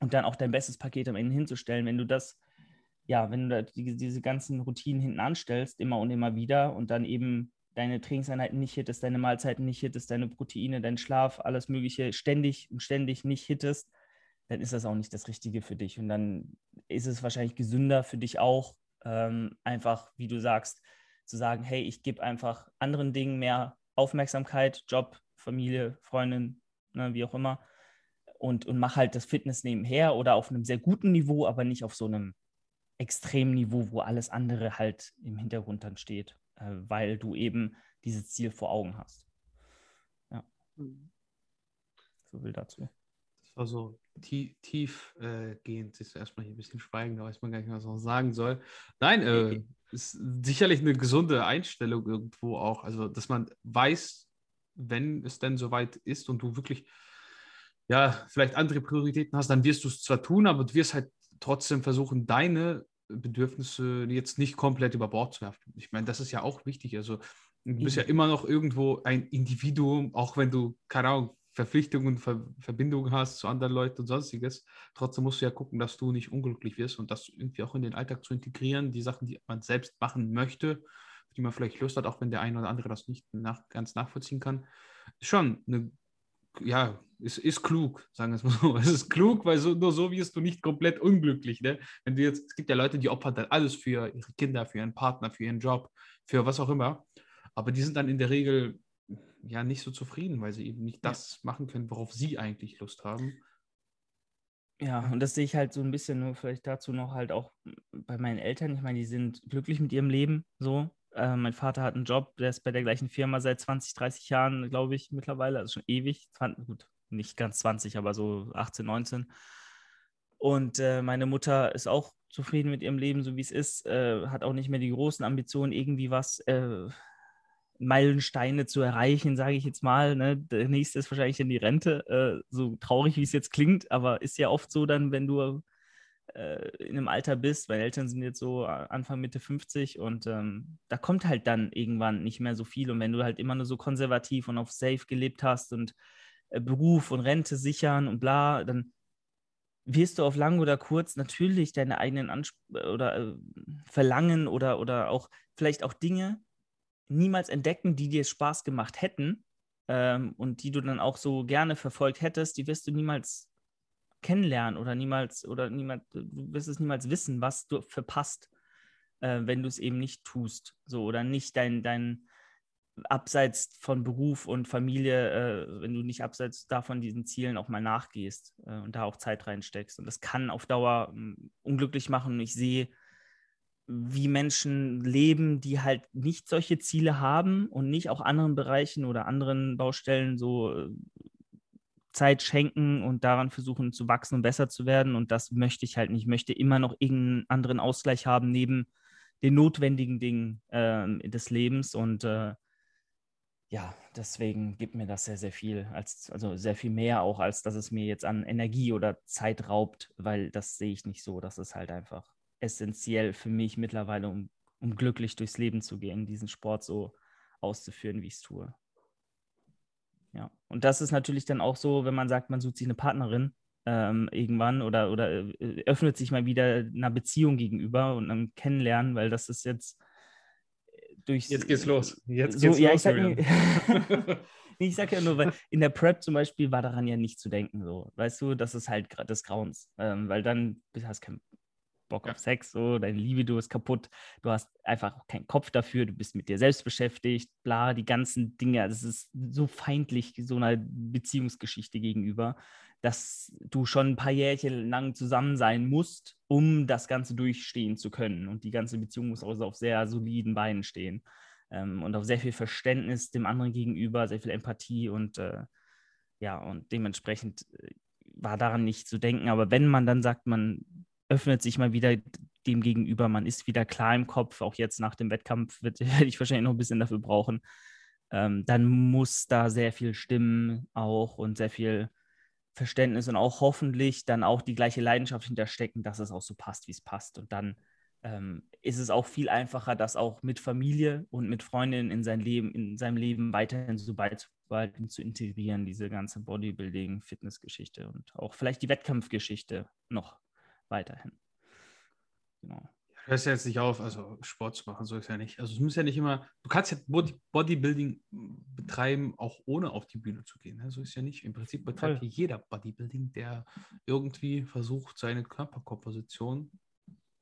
und dann auch dein bestes Paket am Ende hinzustellen, wenn du das ja, wenn du die, diese ganzen Routinen hinten anstellst, immer und immer wieder und dann eben deine Trainingseinheiten nicht hittest, deine Mahlzeiten nicht hittest, deine Proteine, dein Schlaf, alles Mögliche ständig und ständig nicht hittest, dann ist das auch nicht das Richtige für dich. Und dann ist es wahrscheinlich gesünder für dich auch, ähm, einfach, wie du sagst, zu sagen, hey, ich gebe einfach anderen Dingen mehr Aufmerksamkeit, Job, Familie, Freundin, ne, wie auch immer, und, und mach halt das Fitness nebenher oder auf einem sehr guten Niveau, aber nicht auf so einem Extremniveau, wo alles andere halt im Hintergrund dann steht, äh, weil du eben dieses Ziel vor Augen hast. Ja. So will dazu. Das war so tief, tiefgehend. Äh, ist erstmal hier ein bisschen schweigen, da weiß man gar nicht, was man sagen soll. Nein, äh, ist sicherlich eine gesunde Einstellung irgendwo auch. Also, dass man weiß, wenn es denn soweit ist und du wirklich ja, vielleicht andere Prioritäten hast, dann wirst du es zwar tun, aber du wirst halt trotzdem versuchen, deine Bedürfnisse jetzt nicht komplett über Bord zu werfen. Ich meine, das ist ja auch wichtig. Also du bist ja immer noch irgendwo ein Individuum, auch wenn du, keine Ahnung, Verpflichtungen, Ver Verbindungen hast zu anderen Leuten und sonstiges. Trotzdem musst du ja gucken, dass du nicht unglücklich wirst und das irgendwie auch in den Alltag zu integrieren, die Sachen, die man selbst machen möchte, die man vielleicht Lust hat, auch wenn der eine oder andere das nicht nach, ganz nachvollziehen kann, schon eine ja, ist, ist klug, sagen wir es mal so. Es ist klug, weil so, nur so wirst du nicht komplett unglücklich. Ne? Wenn du jetzt, es gibt ja Leute, die opfern dann alles für ihre Kinder, für ihren Partner, für ihren Job, für was auch immer. Aber die sind dann in der Regel ja nicht so zufrieden, weil sie eben nicht das ja. machen können, worauf sie eigentlich Lust haben. Ja, und das sehe ich halt so ein bisschen nur vielleicht dazu noch halt auch bei meinen Eltern. Ich meine, die sind glücklich mit ihrem Leben so. Äh, mein Vater hat einen Job, der ist bei der gleichen Firma seit 20, 30 Jahren, glaube ich, mittlerweile. Also schon ewig. Gut, nicht ganz 20, aber so 18, 19. Und äh, meine Mutter ist auch zufrieden mit ihrem Leben, so wie es ist, äh, hat auch nicht mehr die großen Ambitionen, irgendwie was äh, Meilensteine zu erreichen, sage ich jetzt mal. Ne? Der nächste ist wahrscheinlich in die Rente, äh, so traurig wie es jetzt klingt, aber ist ja oft so dann, wenn du in einem Alter bist, meine Eltern sind jetzt so Anfang, Mitte 50 und ähm, da kommt halt dann irgendwann nicht mehr so viel. Und wenn du halt immer nur so konservativ und auf Safe gelebt hast und äh, Beruf und Rente sichern und bla, dann wirst du auf lang oder kurz natürlich deine eigenen Ansp oder äh, Verlangen oder, oder auch vielleicht auch Dinge niemals entdecken, die dir Spaß gemacht hätten ähm, und die du dann auch so gerne verfolgt hättest, die wirst du niemals kennenlernen oder niemals oder niemand, du wirst es niemals wissen, was du verpasst, äh, wenn du es eben nicht tust. So oder nicht dein, dein abseits von Beruf und Familie, äh, wenn du nicht abseits davon diesen Zielen auch mal nachgehst äh, und da auch Zeit reinsteckst. Und das kann auf Dauer äh, unglücklich machen. Und ich sehe, wie Menschen leben, die halt nicht solche Ziele haben und nicht auch anderen Bereichen oder anderen Baustellen so äh, Zeit schenken und daran versuchen zu wachsen und besser zu werden. Und das möchte ich halt nicht. Ich möchte immer noch irgendeinen anderen Ausgleich haben neben den notwendigen Dingen äh, des Lebens. Und äh, ja, deswegen gibt mir das sehr, sehr viel, als, also sehr viel mehr auch, als dass es mir jetzt an Energie oder Zeit raubt, weil das sehe ich nicht so. Das ist halt einfach essentiell für mich mittlerweile, um, um glücklich durchs Leben zu gehen, diesen Sport so auszuführen, wie ich es tue. Ja, und das ist natürlich dann auch so, wenn man sagt, man sucht sich eine Partnerin ähm, irgendwann oder, oder äh, öffnet sich mal wieder einer Beziehung gegenüber und einem Kennenlernen, weil das ist jetzt durch. Jetzt geht's los. Jetzt so, geht's ja, los, ich sag, ich sag ja nur, weil in der Prep zum Beispiel war daran ja nicht zu denken, so. Weißt du, das ist halt des Grauens. Ähm, weil dann hast du keinen Bock ja. auf Sex, so, deine Libido ist kaputt, du hast einfach keinen Kopf dafür, du bist mit dir selbst beschäftigt, bla, die ganzen Dinge. Das ist so feindlich so einer Beziehungsgeschichte gegenüber dass du schon ein paar Jährchen lang zusammen sein musst, um das Ganze durchstehen zu können. Und die ganze Beziehung muss also auf sehr soliden Beinen stehen. Ähm, und auf sehr viel Verständnis dem anderen gegenüber, sehr viel Empathie und äh, ja, und dementsprechend äh, war daran nicht zu denken. Aber wenn man dann sagt, man öffnet sich mal wieder dem gegenüber, man ist wieder klar im Kopf, auch jetzt nach dem Wettkampf werde ich wahrscheinlich noch ein bisschen dafür brauchen, ähm, dann muss da sehr viel stimmen auch und sehr viel Verständnis und auch hoffentlich dann auch die gleiche Leidenschaft hinterstecken, dass es auch so passt, wie es passt. Und dann ähm, ist es auch viel einfacher, das auch mit Familie und mit Freundinnen in sein Leben, in seinem Leben weiterhin so beizubehalten, zu integrieren, diese ganze Bodybuilding, Fitnessgeschichte und auch vielleicht die Wettkampfgeschichte noch weiterhin. Genau. Hörst ja jetzt nicht auf, also Sport zu machen, so ist ja nicht. Also es muss ja nicht immer, du kannst ja Body, Bodybuilding betreiben, auch ohne auf die Bühne zu gehen. Ne? So ist ja nicht. Im Prinzip betreibt hier jeder Bodybuilding, der irgendwie versucht, seine Körperkomposition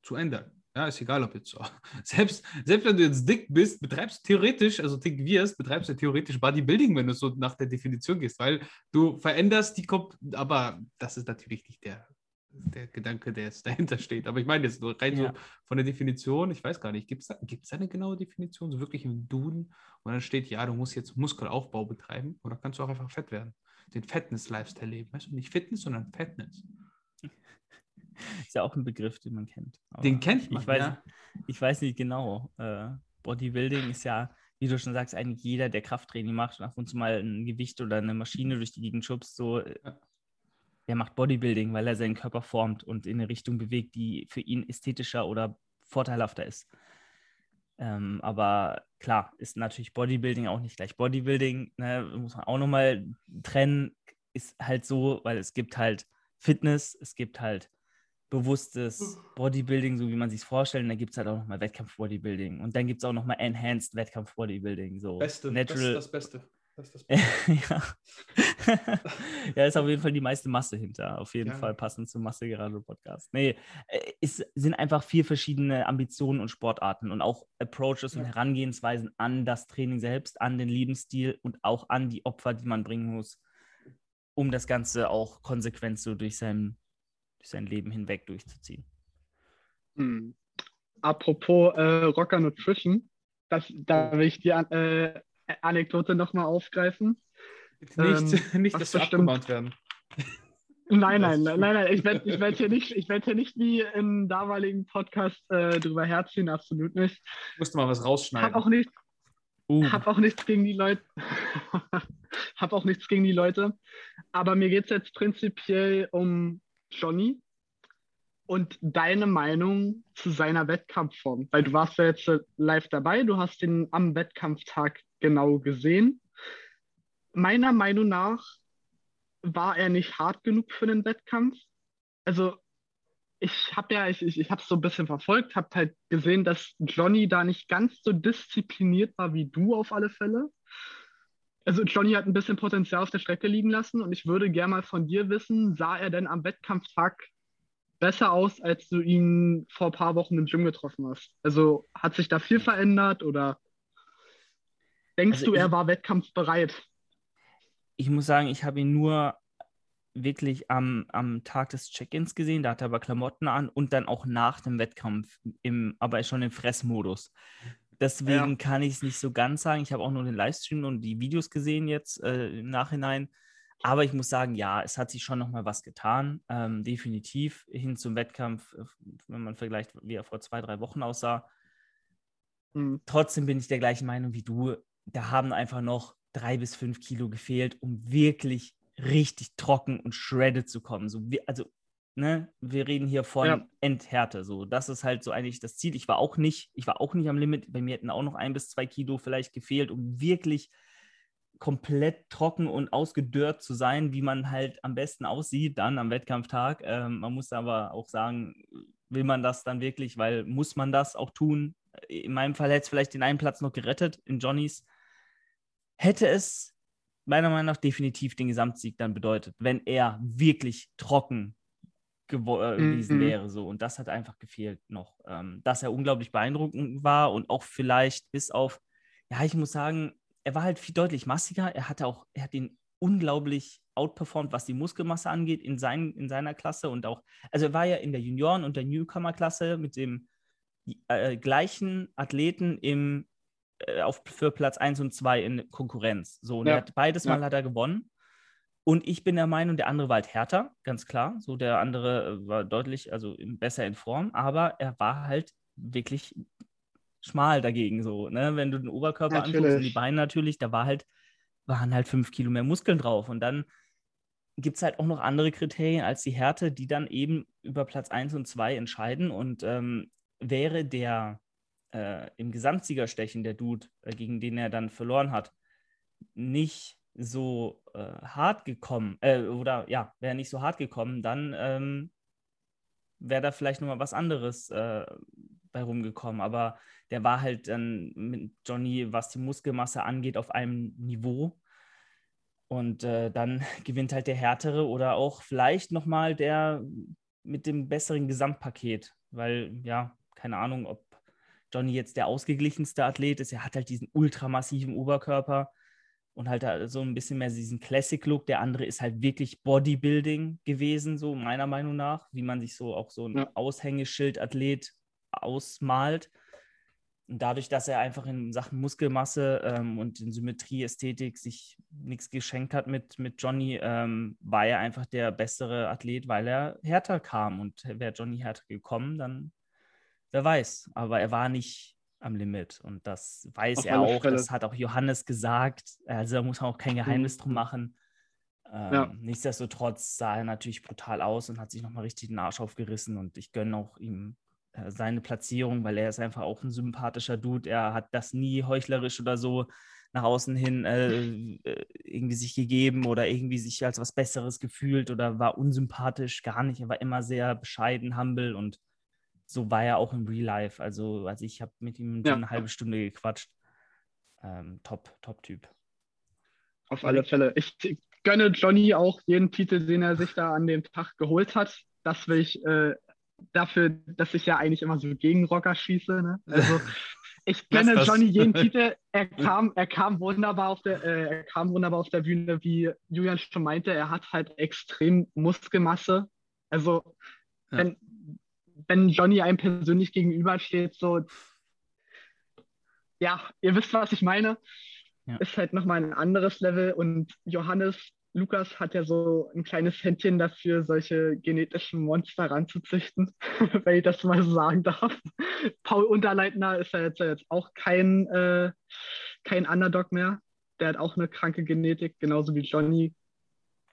zu ändern. Ja, ist egal, ob jetzt so. Selbst, selbst wenn du jetzt dick bist, betreibst du theoretisch, also dick wirst, betreibst du theoretisch Bodybuilding, wenn du so nach der Definition gehst, weil du veränderst die Kopf, aber das ist natürlich nicht der der Gedanke, der jetzt dahinter steht. Aber ich meine jetzt nur rein ja. so von der Definition, ich weiß gar nicht, gibt es da, gibt's da eine genaue Definition, so wirklich im Duden, und dann steht, ja, du musst jetzt Muskelaufbau betreiben oder kannst du auch einfach fett werden, den Fitness-Lifestyle leben, weißt du, nicht Fitness, sondern Fitness. Ist ja auch ein Begriff, den man kennt. Aber den kennt man, ich weiß, ja. Ich weiß nicht genau. Äh, Bodybuilding ist ja, wie du schon sagst, eigentlich jeder, der Krafttraining macht und ab und zu mal ein Gewicht oder eine Maschine durch die Gegend schubst, so äh, ja der macht Bodybuilding, weil er seinen Körper formt und in eine Richtung bewegt, die für ihn ästhetischer oder vorteilhafter ist. Ähm, aber klar, ist natürlich Bodybuilding auch nicht gleich Bodybuilding. Ne? Muss man auch nochmal trennen. Ist halt so, weil es gibt halt Fitness, es gibt halt bewusstes Bodybuilding, so wie man sich vorstellt. Und dann gibt es halt auch nochmal Wettkampf-Bodybuilding. Und dann gibt es auch nochmal Enhanced Wettkampf-Bodybuilding. So Beste, Natural, das ist das Beste. Das das ja. ja, ist auf jeden Fall die meiste Masse hinter. Auf jeden ja. Fall passend zum Masse gerade Podcast. Nee, äh, es sind einfach vier verschiedene Ambitionen und Sportarten und auch Approaches ja. und Herangehensweisen an das Training selbst, an den Lebensstil und auch an die Opfer, die man bringen muss, um das Ganze auch konsequent so durch sein, durch sein Leben hinweg durchzuziehen. Hm. Apropos äh, Rocker Nutrition, das, da will ich dir äh, Anekdote nochmal aufgreifen. Nicht, ähm, nicht dass wir abgemahnt werden. Nein, nein, nein, nein, nein. Ich werde ich werd hier, nicht, werd hier nicht wie im damaligen Podcast äh, drüber herziehen, absolut nicht. Musste mal was rausschneiden. Hab auch, nicht, uh. hab auch nichts gegen die Leute. hab auch nichts gegen die Leute. Aber mir geht es jetzt prinzipiell um Johnny und deine Meinung zu seiner Wettkampfform. Weil du warst ja jetzt live dabei, du hast ihn am Wettkampftag genau gesehen. Meiner Meinung nach war er nicht hart genug für den Wettkampf. Also ich habe ja, ich, ich, ich habe es so ein bisschen verfolgt, habe halt gesehen, dass Johnny da nicht ganz so diszipliniert war wie du auf alle Fälle. Also Johnny hat ein bisschen Potenzial auf der Strecke liegen lassen und ich würde gerne mal von dir wissen, sah er denn am Wettkampftag besser aus, als du ihn vor ein paar Wochen im Gym getroffen hast? Also hat sich da viel verändert oder Denkst also du, er war wettkampfbereit? Ich muss sagen, ich habe ihn nur wirklich am, am Tag des Check-ins gesehen. Da hat er aber Klamotten an und dann auch nach dem Wettkampf, im, aber schon im Fressmodus. Deswegen ja. kann ich es nicht so ganz sagen. Ich habe auch nur den Livestream und die Videos gesehen jetzt äh, im Nachhinein. Aber ich muss sagen, ja, es hat sich schon noch mal was getan. Ähm, definitiv hin zum Wettkampf, äh, wenn man vergleicht, wie er vor zwei, drei Wochen aussah. Mhm. Trotzdem bin ich der gleichen Meinung wie du da haben einfach noch drei bis fünf Kilo gefehlt, um wirklich richtig trocken und shredded zu kommen. So, wie, also, ne, wir reden hier von ja. Endhärte. So, das ist halt so eigentlich das Ziel. Ich war auch nicht, ich war auch nicht am Limit. Bei mir hätten auch noch ein bis zwei Kilo vielleicht gefehlt, um wirklich komplett trocken und ausgedörrt zu sein, wie man halt am besten aussieht dann am Wettkampftag. Ähm, man muss aber auch sagen, will man das dann wirklich, weil muss man das auch tun? In meinem Fall hätte es vielleicht den einen Platz noch gerettet in Johnnys. Hätte es meiner Meinung nach definitiv den Gesamtsieg dann bedeutet, wenn er wirklich trocken äh, gewesen mhm. wäre. So. Und das hat einfach gefehlt noch. Ähm, dass er unglaublich beeindruckend war und auch vielleicht bis auf, ja, ich muss sagen, er war halt viel deutlich massiger. Er hatte auch, er hat ihn unglaublich outperformed, was die Muskelmasse angeht, in, sein, in seiner Klasse und auch, also er war ja in der Junioren- und der Newcomer-Klasse mit dem äh, gleichen Athleten im, äh, auf, für Platz 1 und 2 in Konkurrenz. So, und ja. hat, beides Mal hat er gewonnen. Und ich bin der Meinung, der andere war halt härter, ganz klar. So, der andere äh, war deutlich, also besser in Form, aber er war halt wirklich schmal dagegen so. Ne? Wenn du den Oberkörper natürlich. anguckst und die Beine natürlich, da war halt, waren halt fünf Kilo mehr Muskeln drauf. Und dann gibt es halt auch noch andere Kriterien als die Härte, die dann eben über Platz 1 und 2 entscheiden. Und ähm, wäre der äh, im Gesamtsiegerstechen, der Dude, äh, gegen den er dann verloren hat, nicht so äh, hart gekommen, äh, oder ja, wäre nicht so hart gekommen, dann ähm, wäre da vielleicht nochmal was anderes äh, bei rumgekommen. Aber der war halt dann mit Johnny, was die Muskelmasse angeht, auf einem Niveau. Und äh, dann gewinnt halt der härtere oder auch vielleicht nochmal der mit dem besseren Gesamtpaket. Weil, ja, keine Ahnung, ob Johnny jetzt der ausgeglichenste Athlet ist. Er hat halt diesen ultramassiven Oberkörper und halt so ein bisschen mehr diesen Classic-Look. Der andere ist halt wirklich Bodybuilding gewesen, so meiner Meinung nach, wie man sich so auch so ein ja. Aushängeschild-Athlet ausmalt. Und dadurch, dass er einfach in Sachen Muskelmasse ähm, und in Symmetrie, Ästhetik sich nichts geschenkt hat mit, mit Johnny, ähm, war er einfach der bessere Athlet, weil er härter kam. Und wäre Johnny härter gekommen, dann wer weiß. Aber er war nicht am Limit. Und das weiß Auf er auch. Fälle. Das hat auch Johannes gesagt. Also da muss man auch kein Geheimnis mhm. drum machen. Ähm, ja. Nichtsdestotrotz sah er natürlich brutal aus und hat sich nochmal richtig den Arsch aufgerissen. Und ich gönne auch ihm seine Platzierung, weil er ist einfach auch ein sympathischer Dude. Er hat das nie heuchlerisch oder so nach außen hin äh, äh, irgendwie sich gegeben oder irgendwie sich als was Besseres gefühlt oder war unsympathisch, gar nicht. Er war immer sehr bescheiden, humble und so war er auch im Real Life. Also, also ich habe mit ihm ja. eine halbe Stunde gequatscht. Ähm, top, top Typ. Auf alle Fälle. Ich gönne Johnny auch jeden Titel, den er sich da an dem Tag geholt hat. Das will ich äh, dafür, dass ich ja eigentlich immer so gegen Rocker schieße. Ne? Also ich kenne Johnny jeden Titel. Er kam, er kam wunderbar auf der, äh, er kam wunderbar auf der Bühne, wie Julian schon meinte. Er hat halt extrem Muskelmasse. Also ja. wenn, wenn Johnny einem persönlich gegenübersteht, so ja, ihr wisst, was ich meine. Ja. Ist halt nochmal ein anderes Level und Johannes Lukas hat ja so ein kleines Händchen dafür, solche genetischen Monster ranzuzüchten, wenn ich das mal so sagen darf. Paul Unterleitner ist ja jetzt, jetzt auch kein, äh, kein Underdog mehr. Der hat auch eine kranke Genetik, genauso wie Johnny.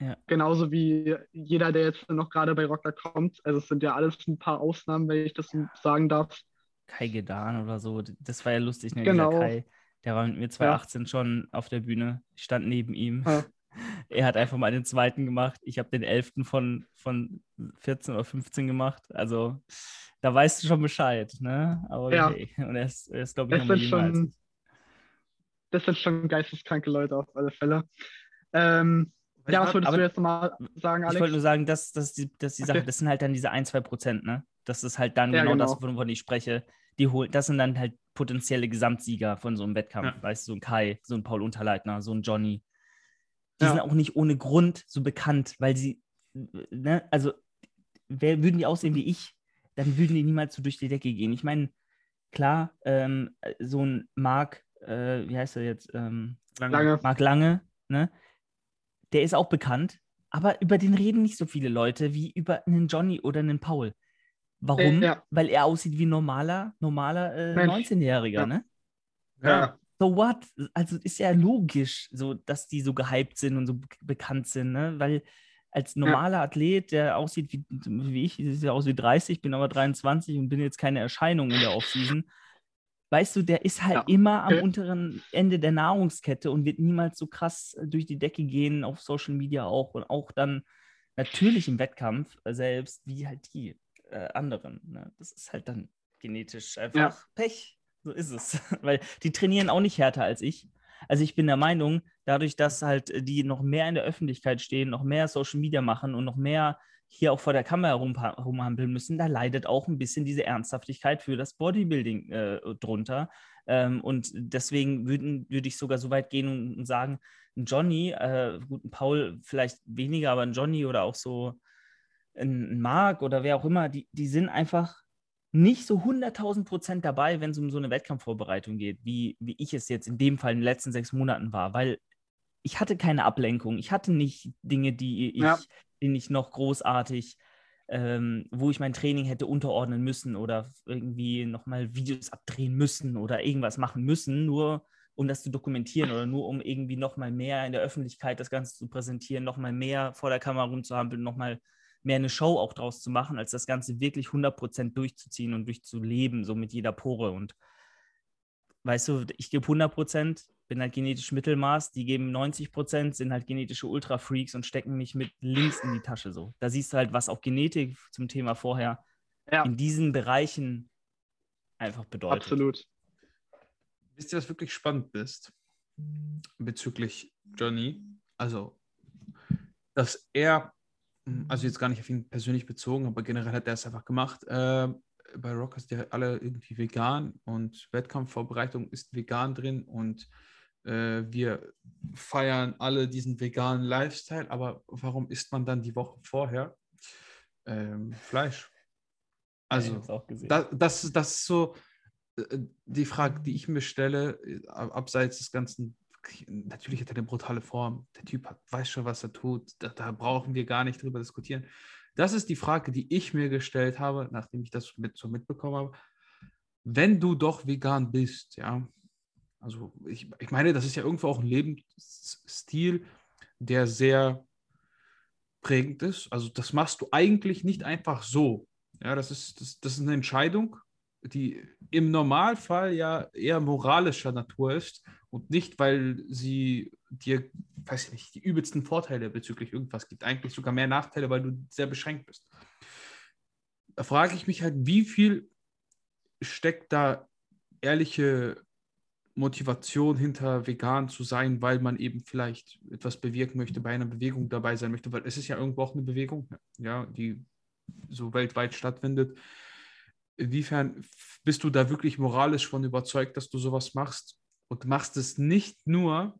Ja. Genauso wie jeder, der jetzt noch gerade bei Rocker kommt. Also es sind ja alles ein paar Ausnahmen, wenn ich das sagen darf. Kai Gedan oder so, das war ja lustig, ne? Genau. Kai, der war mit mir 2018 ja. schon auf der Bühne. Ich stand neben ihm. Ja. Er hat einfach mal den zweiten gemacht. Ich habe den elften von, von 14 oder 15 gemacht. Also da weißt du schon Bescheid, ne? Aber ja. Okay. Und er ist, er ist glaube ich, das sind schon, Das sind schon geisteskranke Leute auf alle Fälle. Ähm, ja, was würdest aber, du jetzt nochmal sagen, Alex? Ich wollte nur sagen, dass, dass die, dass die okay. Sache, das sind halt dann diese 1, 2 Prozent, ne? Das ist halt dann ja, genau, genau, das, wovon ich spreche. Die holen, das sind dann halt potenzielle Gesamtsieger von so einem Wettkampf. Ja. Weißt du, so ein Kai, so ein Paul Unterleitner, so ein Johnny. Die ja. sind auch nicht ohne Grund so bekannt, weil sie, ne, also wer, würden die aussehen wie ich, dann würden die niemals so durch die Decke gehen. Ich meine, klar, ähm, so ein Marc, äh, wie heißt er jetzt? Ähm, Lange. Marc Lange, ne? Der ist auch bekannt, aber über den reden nicht so viele Leute wie über einen Johnny oder einen Paul. Warum? Äh, ja. Weil er aussieht wie ein normaler, normaler äh, 19-Jähriger, ja. ne? Ja. So what? Also ist ja logisch, so, dass die so gehypt sind und so bekannt sind, ne? Weil als normaler ja. Athlet, der aussieht wie, wie ich, sieht ja aus wie 30, bin aber 23 und bin jetzt keine Erscheinung in der Offseason. Weißt du, der ist halt ja. immer am unteren Ende der Nahrungskette und wird niemals so krass durch die Decke gehen, auf Social Media auch und auch dann natürlich im Wettkampf selbst, wie halt die äh, anderen. Ne? Das ist halt dann genetisch einfach ja. Pech. So ist es. Weil die trainieren auch nicht härter als ich. Also ich bin der Meinung, dadurch, dass halt die noch mehr in der Öffentlichkeit stehen, noch mehr Social Media machen und noch mehr hier auch vor der Kamera rum, rumhampeln müssen, da leidet auch ein bisschen diese Ernsthaftigkeit für das Bodybuilding äh, drunter. Ähm, und deswegen würde ich sogar so weit gehen und, und sagen, ein Johnny, äh, gut, ein Paul vielleicht weniger, aber ein Johnny oder auch so ein, Marc oder wer auch immer, die, die sind einfach nicht so 100.000 Prozent dabei, wenn es um so eine Wettkampfvorbereitung geht, wie, wie ich es jetzt in dem Fall in den letzten sechs Monaten war, weil ich hatte keine Ablenkung. Ich hatte nicht Dinge, die ich, ja. denen ich noch großartig, ähm, wo ich mein Training hätte unterordnen müssen oder irgendwie nochmal Videos abdrehen müssen oder irgendwas machen müssen, nur um das zu dokumentieren oder nur um irgendwie nochmal mehr in der Öffentlichkeit das Ganze zu präsentieren, nochmal mehr vor der Kamera rumzuhampeln, nochmal mehr eine Show auch draus zu machen, als das Ganze wirklich 100% durchzuziehen und durchzuleben, so mit jeder Pore. Und weißt du, ich gebe 100%, bin halt genetisch Mittelmaß, die geben 90%, sind halt genetische Ultra-Freaks und stecken mich mit links in die Tasche so. Da siehst du halt, was auch Genetik zum Thema vorher ja. in diesen Bereichen einfach bedeutet. Absolut. Wisst ihr, was wirklich spannend ist bezüglich Johnny? Also, dass er also jetzt gar nicht auf ihn persönlich bezogen, aber generell hat er es einfach gemacht. Äh, bei Rockers, die alle irgendwie vegan und Wettkampfvorbereitung ist vegan drin und äh, wir feiern alle diesen veganen Lifestyle, aber warum isst man dann die Woche vorher ähm, Fleisch? Also, ja, das, das, das ist so äh, die Frage, die ich mir stelle, äh, abseits des ganzen natürlich hat er eine brutale Form. Der Typ hat, weiß schon, was er tut. Da, da, brauchen wir gar nicht drüber diskutieren. Das ist die Frage, die ich mir gestellt habe, nachdem ich das mit, so mitbekommen habe. Wenn du doch vegan bist, ja, also ich, ich meine, das ist ja irgendwo auch ein Lebensstil, der sehr prägend ist. Also das machst du eigentlich nicht einfach so. Ja, das ist, das, das ist eine Entscheidung, die im Normalfall ja eher moralischer Natur ist und nicht, weil sie dir, weiß ich nicht, die übelsten Vorteile bezüglich irgendwas gibt. Eigentlich sogar mehr Nachteile, weil du sehr beschränkt bist. Da frage ich mich halt, wie viel steckt da ehrliche Motivation hinter vegan zu sein, weil man eben vielleicht etwas bewirken möchte, bei einer Bewegung dabei sein möchte, weil es ist ja irgendwo auch eine Bewegung, ja, die so weltweit stattfindet inwiefern bist du da wirklich moralisch von überzeugt, dass du sowas machst und machst es nicht nur,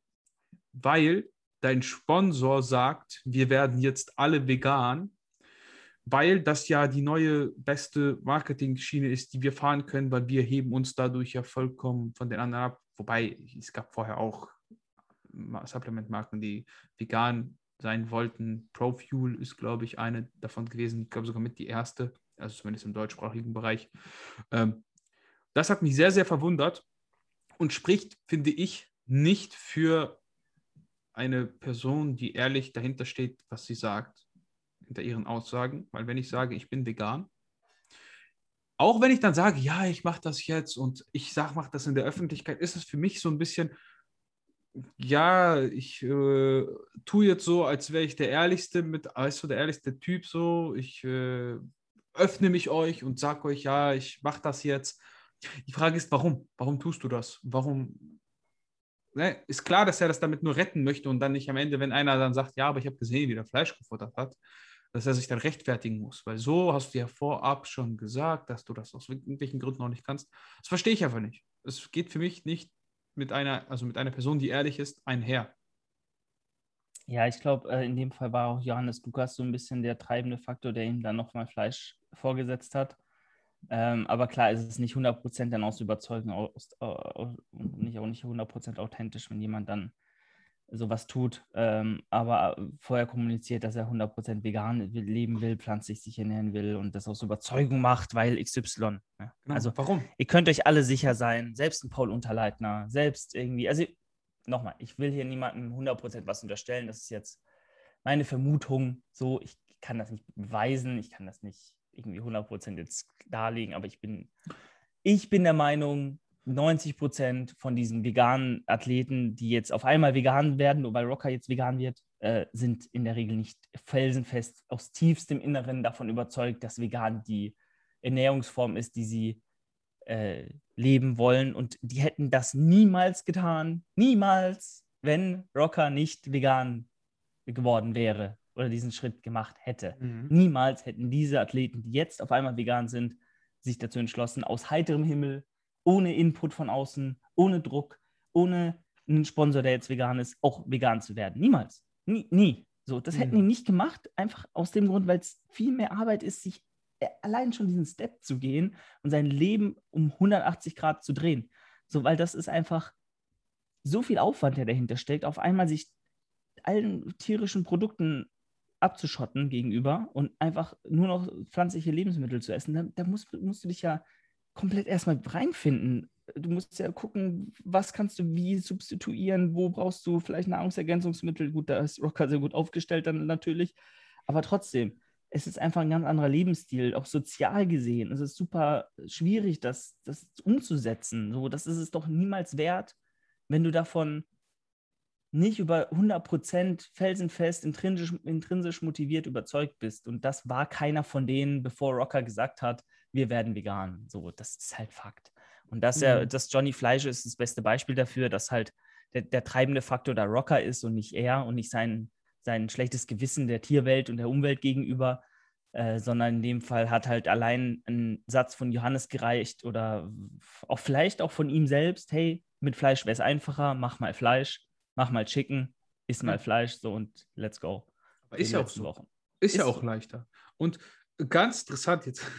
weil dein Sponsor sagt, wir werden jetzt alle vegan, weil das ja die neue beste Marketing-Schiene ist, die wir fahren können, weil wir heben uns dadurch ja vollkommen von den anderen ab. Wobei es gab vorher auch Supplement-Marken, die vegan sein wollten. ProFuel ist, glaube ich, eine davon gewesen. Ich glaube sogar mit die erste also zumindest im deutschsprachigen Bereich. Ähm, das hat mich sehr, sehr verwundert und spricht, finde ich, nicht für eine Person, die ehrlich dahinter steht, was sie sagt, hinter ihren Aussagen. Weil wenn ich sage, ich bin vegan, auch wenn ich dann sage, ja, ich mache das jetzt und ich sage, mache das in der Öffentlichkeit, ist es für mich so ein bisschen, ja, ich äh, tue jetzt so, als wäre ich der ehrlichste mit, weißt du, der ehrlichste Typ so. Ich äh, öffne mich euch und sage euch, ja, ich mache das jetzt. Die Frage ist, warum? Warum tust du das? Warum? Ne? Ist klar, dass er das damit nur retten möchte und dann nicht am Ende, wenn einer dann sagt, ja, aber ich habe gesehen, wie der Fleisch gefuttert hat, dass er sich dann rechtfertigen muss. Weil so hast du ja vorab schon gesagt, dass du das aus irgendwelchen Gründen noch nicht kannst. Das verstehe ich einfach nicht. Es geht für mich nicht mit einer, also mit einer Person, die ehrlich ist, einher. Ja, ich glaube, äh, in dem Fall war auch Johannes Lukas so ein bisschen der treibende Faktor, der ihm dann nochmal Fleisch vorgesetzt hat. Ähm, aber klar, es ist nicht 100% dann aus Überzeugung aus, aus, nicht, auch nicht 100% authentisch, wenn jemand dann sowas tut, ähm, aber vorher kommuniziert, dass er 100% vegan leben will, pflanzlich sich ernähren will und das aus Überzeugung macht, weil XY. Ja. Genau. Also, warum? Ihr könnt euch alle sicher sein, selbst ein Paul Unterleitner, selbst irgendwie, also nochmal, ich will hier niemandem 100% was unterstellen, das ist jetzt meine Vermutung, so, ich kann das nicht beweisen, ich kann das nicht irgendwie 100% jetzt darlegen, aber ich bin, ich bin der Meinung, 90 Prozent von diesen veganen Athleten, die jetzt auf einmal vegan werden, nur weil Rocker jetzt vegan wird, äh, sind in der Regel nicht felsenfest aus tiefstem Inneren davon überzeugt, dass vegan die Ernährungsform ist, die sie äh, leben wollen. Und die hätten das niemals getan, niemals, wenn Rocker nicht vegan geworden wäre oder diesen Schritt gemacht hätte. Mhm. Niemals hätten diese Athleten, die jetzt auf einmal vegan sind, sich dazu entschlossen, aus heiterem Himmel ohne Input von außen, ohne Druck, ohne einen Sponsor, der jetzt vegan ist, auch vegan zu werden. Niemals. Nie. nie. So, das mhm. hätten die nicht gemacht, einfach aus dem Grund, weil es viel mehr Arbeit ist, sich äh, allein schon diesen Step zu gehen und sein Leben um 180 Grad zu drehen. So, weil das ist einfach so viel Aufwand, der dahinter steckt, auf einmal sich allen tierischen Produkten abzuschotten gegenüber und einfach nur noch pflanzliche Lebensmittel zu essen, da, da musst, musst du dich ja komplett erstmal reinfinden. Du musst ja gucken, was kannst du wie substituieren, wo brauchst du vielleicht Nahrungsergänzungsmittel. Gut, da ist Rocker sehr gut aufgestellt dann natürlich, aber trotzdem, es ist einfach ein ganz anderer Lebensstil, auch sozial gesehen. Es ist super schwierig, das, das umzusetzen. So, das ist es doch niemals wert, wenn du davon nicht über 100% felsenfest, intrinsisch, intrinsisch motiviert überzeugt bist. Und das war keiner von denen, bevor Rocker gesagt hat, wir werden vegan. So, das ist halt Fakt. Und dass er, mhm. dass Johnny Fleisch ist das beste Beispiel dafür, dass halt der, der treibende Faktor der Rocker ist und nicht er und nicht sein, sein schlechtes Gewissen der Tierwelt und der Umwelt gegenüber, äh, sondern in dem Fall hat halt allein ein Satz von Johannes gereicht oder auch vielleicht auch von ihm selbst, hey, mit Fleisch wäre es einfacher, mach mal Fleisch, mach mal Chicken, iss mal Fleisch, so und let's go. Aber ist ja auch so. Wochen. Ist, ist ja auch leichter. Und ganz interessant jetzt.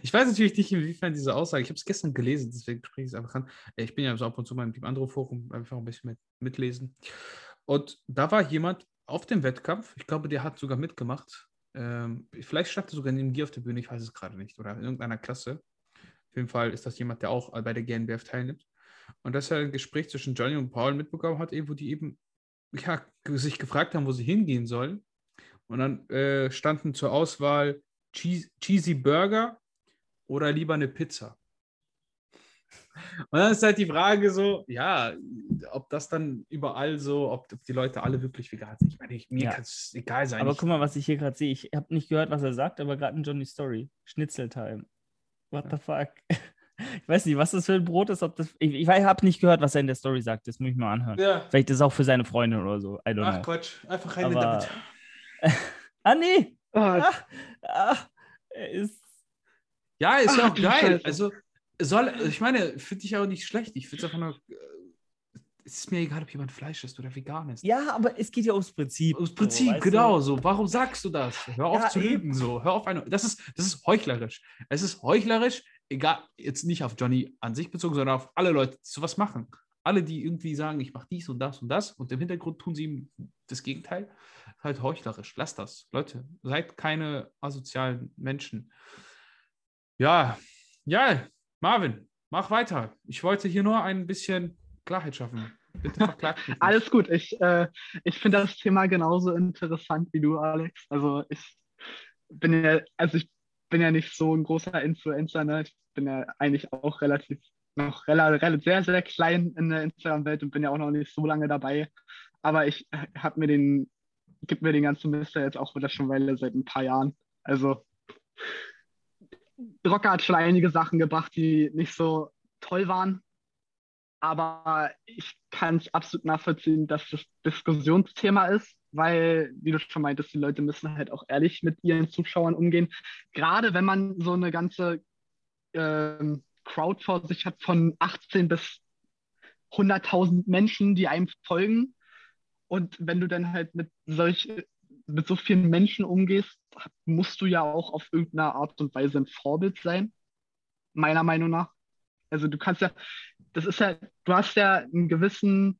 Ich weiß natürlich nicht, inwiefern diese Aussage, ich habe es gestern gelesen, deswegen spreche ich es einfach an. Ich bin ja so ab und zu mal im Andro-Forum, einfach ein bisschen mit, mitlesen. Und da war jemand auf dem Wettkampf, ich glaube, der hat sogar mitgemacht. Ähm, vielleicht stand er sogar neben dir auf der Bühne, ich weiß es gerade nicht, oder in irgendeiner Klasse. Auf jeden Fall ist das jemand, der auch bei der GNBF teilnimmt. Und dass er ein Gespräch zwischen Johnny und Paul mitbekommen hat, wo die eben ja, sich gefragt haben, wo sie hingehen sollen. Und dann äh, standen zur Auswahl Cheesy Burger oder lieber eine Pizza. Und dann ist halt die Frage so, ja, ob das dann überall so, ob die Leute alle wirklich vegan sind. Ich meine, ich, mir ja. kann es egal sein. Aber guck mal, was ich hier gerade sehe. Ich habe nicht gehört, was er sagt, aber gerade in Johnny Story. Schnitzeltime. What ja. the fuck? Ich weiß nicht, was das für ein Brot ist. Ob das, ich ich habe nicht gehört, was er in der Story sagt. Das muss ich mal anhören. Ja. Vielleicht ist es auch für seine Freundin oder so. Ach know. Quatsch, einfach rein damit. ah, nee. Oh. Ach, ach, er ist. Ja, ist ja auch geil. Scheiße. Also, soll, ich meine, finde ich auch nicht schlecht. Ich finde es einfach nur. Äh, es ist mir egal, ob jemand Fleisch isst oder vegan ist. Ja, aber es geht ja ums Prinzip. Ums Prinzip, so, genau du? so. Warum sagst du das? Hör auf ja, zu lügen, so. Hör auf eine. Das ist, das ist heuchlerisch. Es ist heuchlerisch, egal, jetzt nicht auf Johnny an sich bezogen, sondern auf alle Leute, die sowas machen. Alle, die irgendwie sagen, ich mache dies und das und das und im Hintergrund tun sie ihm das Gegenteil, halt heuchlerisch. Lasst das. Leute, seid keine asozialen Menschen. Ja, ja, Marvin, mach weiter. Ich wollte hier nur ein bisschen Klarheit schaffen. Bitte verklagt mich. Alles gut. Ich, äh, ich finde das Thema genauso interessant wie du, Alex. Also ich bin ja, also ich bin ja nicht so ein großer Influencer, ne? Ich bin ja eigentlich auch relativ noch relativ, sehr, sehr klein in der Instagram-Welt und bin ja auch noch nicht so lange dabei. Aber ich äh, habe mir den, gib mir den ganzen Mister jetzt auch wieder schon Weile seit ein paar Jahren. Also Rocker hat schon einige Sachen gebracht, die nicht so toll waren. Aber ich kann es absolut nachvollziehen, dass das Diskussionsthema ist weil, wie du schon meintest, die Leute müssen halt auch ehrlich mit ihren Zuschauern umgehen. Gerade wenn man so eine ganze ähm, Crowd vor sich hat von 18 bis 100.000 Menschen, die einem folgen. Und wenn du dann halt mit solch, mit so vielen Menschen umgehst, musst du ja auch auf irgendeine Art und Weise ein Vorbild sein, meiner Meinung nach. Also du kannst ja, das ist ja, du hast ja einen gewissen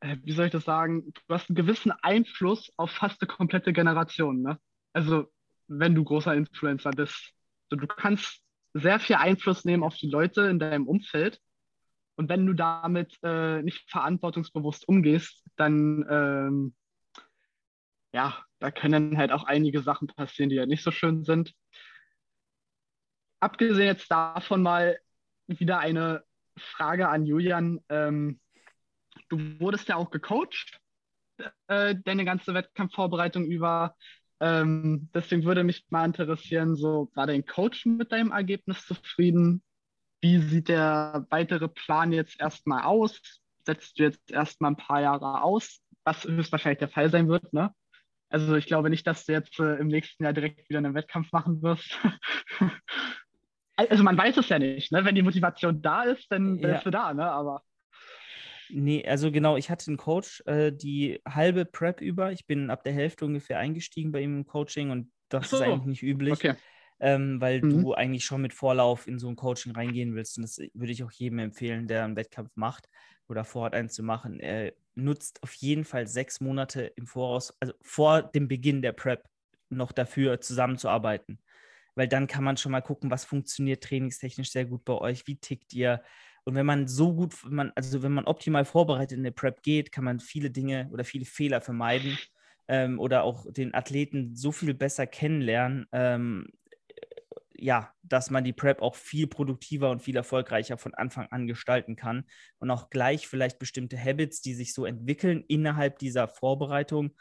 äh, wie soll ich das sagen, du hast einen gewissen Einfluss auf fast eine komplette Generation, ne? Also, wenn du großer Influencer bist. So, du kannst sehr viel Einfluss nehmen auf die Leute in deinem Umfeld. Und wenn du damit äh, nicht verantwortungsbewusst umgehst, dann ähm, ja, da können halt auch einige Sachen passieren, die ja nicht so schön sind. Abgesehen jetzt davon mal wieder eine Frage an Julian. Ähm, du wurdest ja auch gecoacht, äh, deine ganze Wettkampfvorbereitung über. Ähm, deswegen würde mich mal interessieren, so war dein Coach mit deinem Ergebnis zufrieden? Wie sieht der weitere Plan jetzt erstmal aus? Setzt du jetzt erstmal ein paar Jahre aus, was höchstwahrscheinlich der Fall sein wird, ne? Also ich glaube nicht, dass du jetzt äh, im nächsten Jahr direkt wieder einen Wettkampf machen wirst. also man weiß es ja nicht, ne? Wenn die Motivation da ist, dann ja. bist du da, ne? Aber. Nee, also genau, ich hatte einen Coach äh, die halbe Prep über. Ich bin ab der Hälfte ungefähr eingestiegen bei ihm im Coaching und das so. ist eigentlich nicht üblich. Okay. Ähm, weil mhm. du eigentlich schon mit Vorlauf in so ein Coaching reingehen willst. Und das würde ich auch jedem empfehlen, der einen Wettkampf macht oder vorhat, einen zu machen. Er nutzt auf jeden Fall sechs Monate im Voraus, also vor dem Beginn der Prep, noch dafür zusammenzuarbeiten. Weil dann kann man schon mal gucken, was funktioniert trainingstechnisch sehr gut bei euch, wie tickt ihr. Und wenn man so gut, wenn man, also wenn man optimal vorbereitet in der Prep geht, kann man viele Dinge oder viele Fehler vermeiden ähm, oder auch den Athleten so viel besser kennenlernen, ähm, ja, dass man die Prep auch viel produktiver und viel erfolgreicher von Anfang an gestalten kann und auch gleich vielleicht bestimmte Habits, die sich so entwickeln innerhalb dieser Vorbereitung,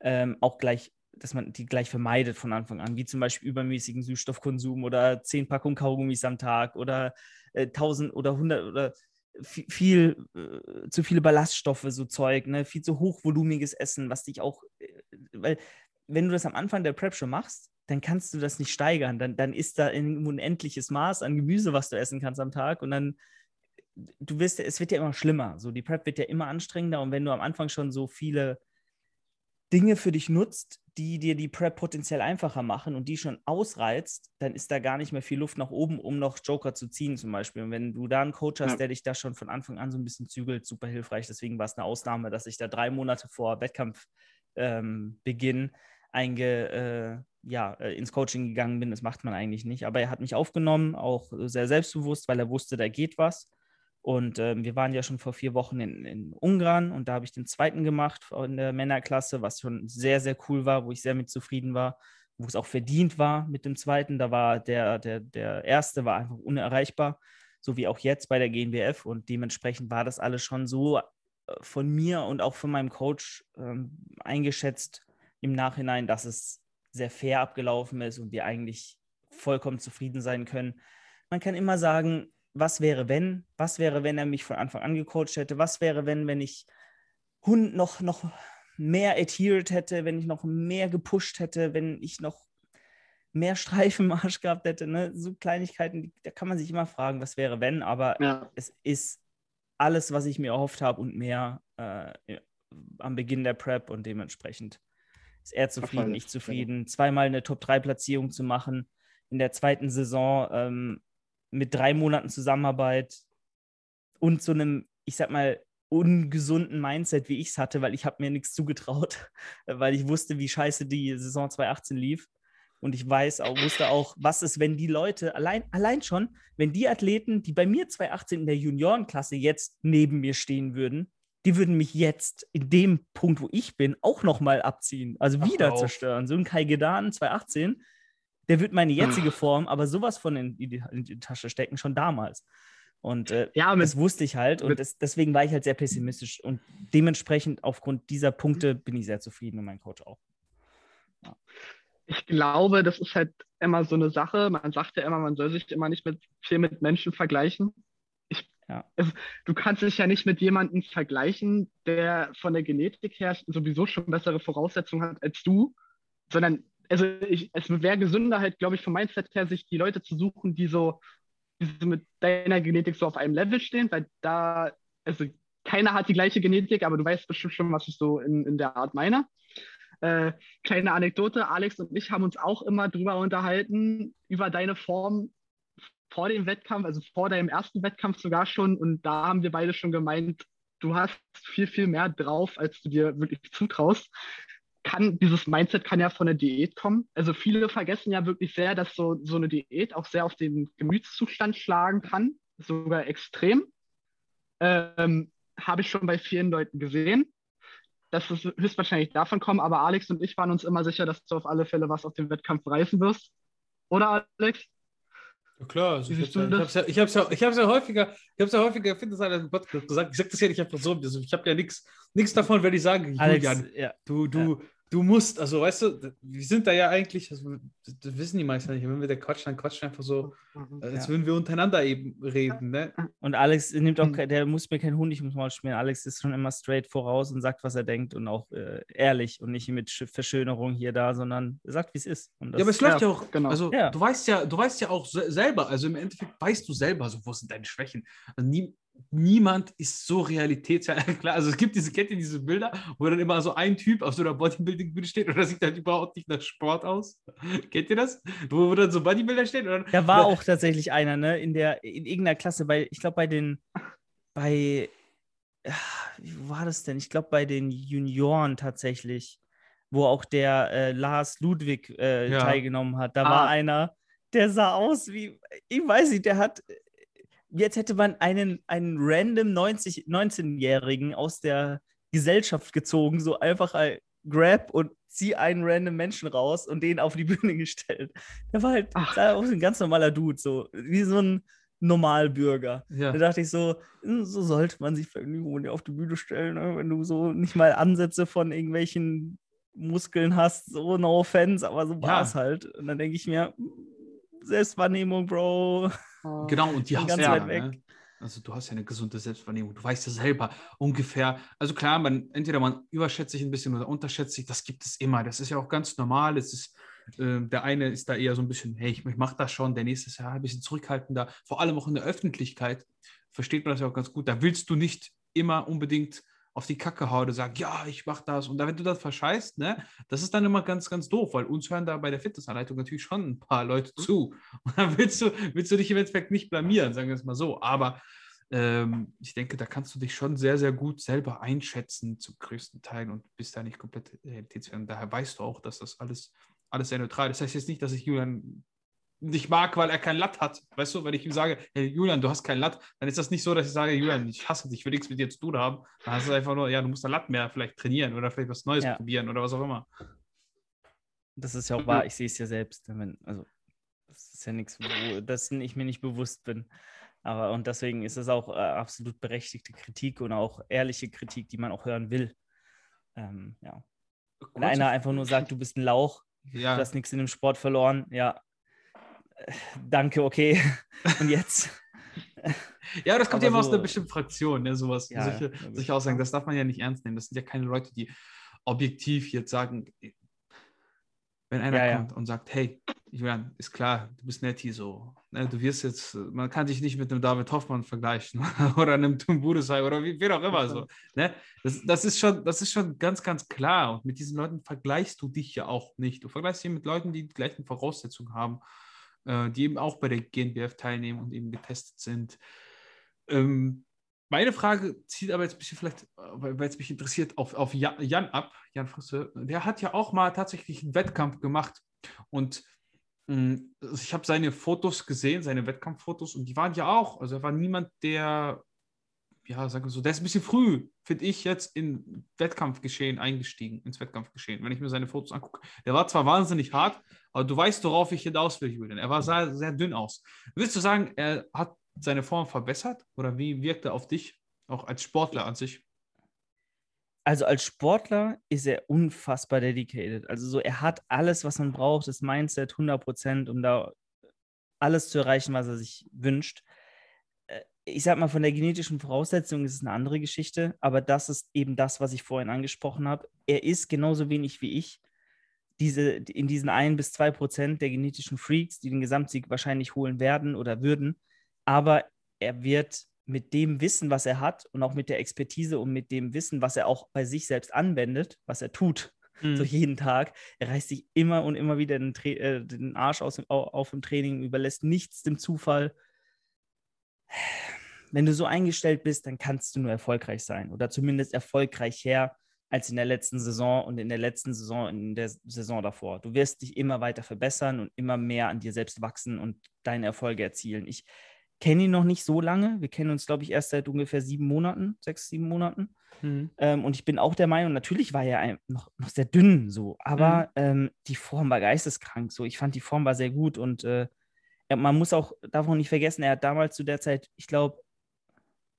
ähm, auch gleich, dass man die gleich vermeidet von Anfang an, wie zum Beispiel übermäßigen Süßstoffkonsum oder zehn Packungen Kaugummis am Tag oder äh, 1000 oder 100 oder viel, viel äh, zu viele Ballaststoffe, so Zeug, ne? viel zu hochvolumiges Essen, was dich auch, äh, weil wenn du das am Anfang der Prep schon machst, dann kannst du das nicht steigern. Dann, dann ist da ein unendliches Maß an Gemüse, was du essen kannst am Tag. Und dann, du wirst, es wird ja immer schlimmer. So, die Prep wird ja immer anstrengender. Und wenn du am Anfang schon so viele Dinge für dich nutzt, die dir die Prep potenziell einfacher machen und die schon ausreizt, dann ist da gar nicht mehr viel Luft nach oben, um noch Joker zu ziehen, zum Beispiel. Und wenn du da einen Coach hast, ja. der dich da schon von Anfang an so ein bisschen zügelt, super hilfreich. Deswegen war es eine Ausnahme, dass ich da drei Monate vor Wettkampfbeginn ähm, einge, äh, ja, äh, ins Coaching gegangen bin. Das macht man eigentlich nicht. Aber er hat mich aufgenommen, auch sehr selbstbewusst, weil er wusste, da geht was. Und äh, wir waren ja schon vor vier Wochen in, in Ungarn und da habe ich den zweiten gemacht in der Männerklasse, was schon sehr, sehr cool war, wo ich sehr mit zufrieden war, wo es auch verdient war mit dem zweiten. Da war der, der, der erste war einfach unerreichbar, so wie auch jetzt bei der GNBF. Und dementsprechend war das alles schon so äh, von mir und auch von meinem Coach ähm, eingeschätzt im Nachhinein, dass es sehr fair abgelaufen ist und wir eigentlich vollkommen zufrieden sein können. Man kann immer sagen, was wäre, wenn? Was wäre, wenn er mich von Anfang an gecoacht hätte? Was wäre, wenn, wenn ich Hund noch, noch mehr adhered hätte, wenn ich noch mehr gepusht hätte, wenn ich noch mehr Streifenmarsch gehabt hätte? Ne? So Kleinigkeiten, da kann man sich immer fragen, was wäre, wenn? Aber ja. es ist alles, was ich mir erhofft habe und mehr äh, am Beginn der Prep und dementsprechend ist er zufrieden, ich zufrieden. Zweimal eine Top-3-Platzierung zu machen in der zweiten Saison ähm, mit drei Monaten Zusammenarbeit und so einem, ich sag mal, ungesunden Mindset, wie ich es hatte, weil ich habe mir nichts zugetraut, weil ich wusste, wie scheiße die Saison 2018 lief. Und ich weiß auch, wusste auch, was ist, wenn die Leute, allein, allein schon, wenn die Athleten, die bei mir 2018 in der Juniorenklasse jetzt neben mir stehen würden, die würden mich jetzt in dem Punkt, wo ich bin, auch nochmal abziehen. Also wieder zerstören. So ein Kai Gedan 2018, der wird meine jetzige Form aber sowas von in die, in die Tasche stecken, schon damals. Und äh, ja, mit, das wusste ich halt und das, deswegen war ich halt sehr pessimistisch. Und dementsprechend aufgrund dieser Punkte bin ich sehr zufrieden und mein Coach auch. Ja. Ich glaube, das ist halt immer so eine Sache. Man sagt ja immer, man soll sich immer nicht mit, viel mit Menschen vergleichen. Ja. Also, du kannst dich ja nicht mit jemandem vergleichen, der von der Genetik her sowieso schon bessere Voraussetzungen hat als du, sondern also ich, es wäre gesünder halt, glaube ich, vom Mindset her, sich die Leute zu suchen, die so, die so mit deiner Genetik so auf einem Level stehen, weil da, also keiner hat die gleiche Genetik, aber du weißt bestimmt schon, was ich so in, in der Art meine. Äh, kleine Anekdote, Alex und ich haben uns auch immer drüber unterhalten, über deine Form vor dem Wettkampf, also vor deinem ersten Wettkampf sogar schon. Und da haben wir beide schon gemeint, du hast viel, viel mehr drauf, als du dir wirklich zutraust. Kann, dieses Mindset kann ja von der Diät kommen. Also viele vergessen ja wirklich sehr, dass so, so eine Diät auch sehr auf den Gemütszustand schlagen kann, sogar extrem. Ähm, Habe ich schon bei vielen Leuten gesehen dass es höchstwahrscheinlich davon kommen, aber Alex und ich waren uns immer sicher, dass du auf alle Fälle was aus dem Wettkampf reißen wirst. Oder Alex? Ja, klar, also ich habe es ja, ich hab's ja, ich hab's ja häufiger, ich habe es ja häufiger, finde das im Podcast gesagt, ich sage das ja nicht einfach so, also ich habe ja nichts davon, wenn ich sage, Alex, Julian, ja. du, du, ja du musst, also weißt du, wir sind da ja eigentlich, also, das wissen die meisten nicht, wenn wir da quatschen, dann quatschen einfach so, mhm, als ja. würden wir untereinander eben reden, ne? Und Alex nimmt auch, mhm. der muss mir keinen Honig ums Maul schmieren. Alex ist schon immer straight voraus und sagt, was er denkt und auch äh, ehrlich und nicht mit Verschönerung hier da, sondern sagt, wie es ist. ja, aber es läuft ja auch, genau. Also ja. du weißt ja, du weißt ja auch selber, also im Endeffekt weißt du selber, so, wo sind deine Schwächen. Also nie, niemand ist so realitätsfern. Klar, also es gibt diese Kette, diese Bilder, wo dann immer so ein Typ auf so einer Bodybuilding-Bühne steht und das sieht halt überhaupt nicht nach Sport aus. Kennt ihr das? Wo, wo dann so Bodybuilder stehen? Oder? Da war auch tatsächlich einer, ne, in der, in irgendeiner Klasse, bei, ich glaube bei den, bei, wie war das denn? Ich glaube bei den Junioren tatsächlich, wo auch der äh, Lars Ludwig äh, ja. teilgenommen hat. Da ah. war einer, der sah aus wie, ich weiß nicht, der hat jetzt hätte man einen, einen random 90, 19-Jährigen aus der Gesellschaft gezogen, so einfach ein Grab und zieh einen random Menschen raus und den auf die Bühne gestellt. Der war halt sah aus ein ganz normaler Dude, so wie so ein Normalbürger. Ja. Da dachte ich so, hm, so sollte man sich vielleicht auf die Bühne stellen, ne? wenn du so nicht mal Ansätze von irgendwelchen Muskeln hast, so no offense, aber so war es halt. Und dann denke ich mir, hm, Selbstwahrnehmung, Bro. Genau, und die hast du ja, ne? Also du hast ja eine gesunde Selbstwahrnehmung. Du weißt ja selber ungefähr. Also klar, man entweder man überschätzt sich ein bisschen oder unterschätzt sich. Das gibt es immer. Das ist ja auch ganz normal. Es ist äh, der eine ist da eher so ein bisschen, hey, ich, ich mache das schon. Der nächste ist ja ein bisschen zurückhaltender. Vor allem auch in der Öffentlichkeit versteht man das ja auch ganz gut. Da willst du nicht immer unbedingt auf die Kacke haut und sagt, ja, ich mach das. Und da, wenn du das verscheißt, ne, das ist dann immer ganz, ganz doof, weil uns hören da bei der Fitnessanleitung natürlich schon ein paar Leute mhm. zu. Und dann willst du, willst du dich im Endeffekt nicht blamieren, sagen wir es mal so. Aber ähm, ich denke, da kannst du dich schon sehr, sehr gut selber einschätzen zum größten Teil und bist da nicht komplett realitätsfern. Daher weißt du auch, dass das alles, alles sehr neutral ist. Das heißt jetzt nicht, dass ich Julian nicht mag, weil er kein Latt hat. Weißt du, wenn ich ihm sage, hey Julian, du hast kein Latt, dann ist das nicht so, dass ich sage, Julian, ich hasse dich, ich will nichts mit dir zu tun haben. Dann hast du einfach nur, ja, du musst ein Latt mehr vielleicht trainieren oder vielleicht was Neues ja. probieren oder was auch immer. Das ist ja auch wahr, ich sehe es ja selbst. Wenn, also, das ist ja nichts, wo das ich mir nicht bewusst bin. Aber und deswegen ist es auch äh, absolut berechtigte Kritik und auch ehrliche Kritik, die man auch hören will. Ähm, ja. Wenn einer einfach nur sagt, du bist ein Lauch, ja. du hast nichts in dem Sport verloren, ja, danke, okay. Und jetzt? ja, das kommt ja immer so, aus einer bestimmten Fraktion, ne, sowas. Ja, solche, solche Aussagen, das darf man ja nicht ernst nehmen. Das sind ja keine Leute, die objektiv jetzt sagen, wenn einer ja, kommt ja. und sagt, hey, Julian, ist klar, du bist netti so. Ne, du wirst jetzt, man kann dich nicht mit einem David Hoffmann vergleichen oder einem Tom Budesai oder wie, wie auch immer so. Ne? Das, das, ist schon, das ist schon ganz, ganz klar. Und mit diesen Leuten vergleichst du dich ja auch nicht. Du vergleichst dich mit Leuten, die die gleichen Voraussetzungen haben äh, die eben auch bei der GNBF teilnehmen und eben getestet sind. Ähm, meine Frage zieht aber jetzt ein bisschen vielleicht, äh, weil es mich interessiert, auf, auf Jan, ab. Jan Frisse, der hat ja auch mal tatsächlich einen Wettkampf gemacht und mh, mm, ich habe seine Fotos gesehen, seine Wettkampffotos und die waren ja auch, also er war niemand, der ja, sagen wir so, der ist ein bisschen früh, finde ich, jetzt in Wettkampfgeschehen eingestiegen, ins Wettkampfgeschehen, wenn ich mir seine Fotos angucke. Der war zwar wahnsinnig hart, aber du weißt, worauf ich hinaus will, Julian. Er war sehr, sehr dünn aus. Willst du sagen, er hat seine Form verbessert oder wie wirkt er auf dich, auch als Sportler an sich? Also als Sportler ist er unfassbar dedicated. Also so, er hat alles, was man braucht, das Mindset 100 Prozent, um da alles zu erreichen, was er sich wünscht ich sag mal, von der genetischen Voraussetzung ist es eine andere Geschichte, aber das ist eben das, was ich vorhin angesprochen habe. Er ist genauso wenig wie ich diese, in diesen ein bis zwei Prozent der genetischen Freaks, die den Gesamtsieg wahrscheinlich holen werden oder würden. Aber er wird mit dem Wissen, was er hat und auch mit der Expertise und mit dem Wissen, was er auch bei sich selbst anwendet, was er tut, mhm. so jeden Tag, er reißt sich immer und immer wieder den, äh, den Arsch aus, auf im Training, überlässt nichts dem Zufall wenn du so eingestellt bist, dann kannst du nur erfolgreich sein oder zumindest erfolgreicher als in der letzten Saison und in der letzten Saison, in der Saison davor. Du wirst dich immer weiter verbessern und immer mehr an dir selbst wachsen und deine Erfolge erzielen. Ich kenne ihn noch nicht so lange. Wir kennen uns, glaube ich, erst seit ungefähr sieben Monaten, sechs, sieben Monaten. Mhm. Ähm, und ich bin auch der Meinung, natürlich war er noch, noch sehr dünn so, aber mhm. ähm, die Form war geisteskrank. So, ich fand die Form war sehr gut und äh, man muss auch davon nicht vergessen, er hat damals zu der Zeit, ich glaube,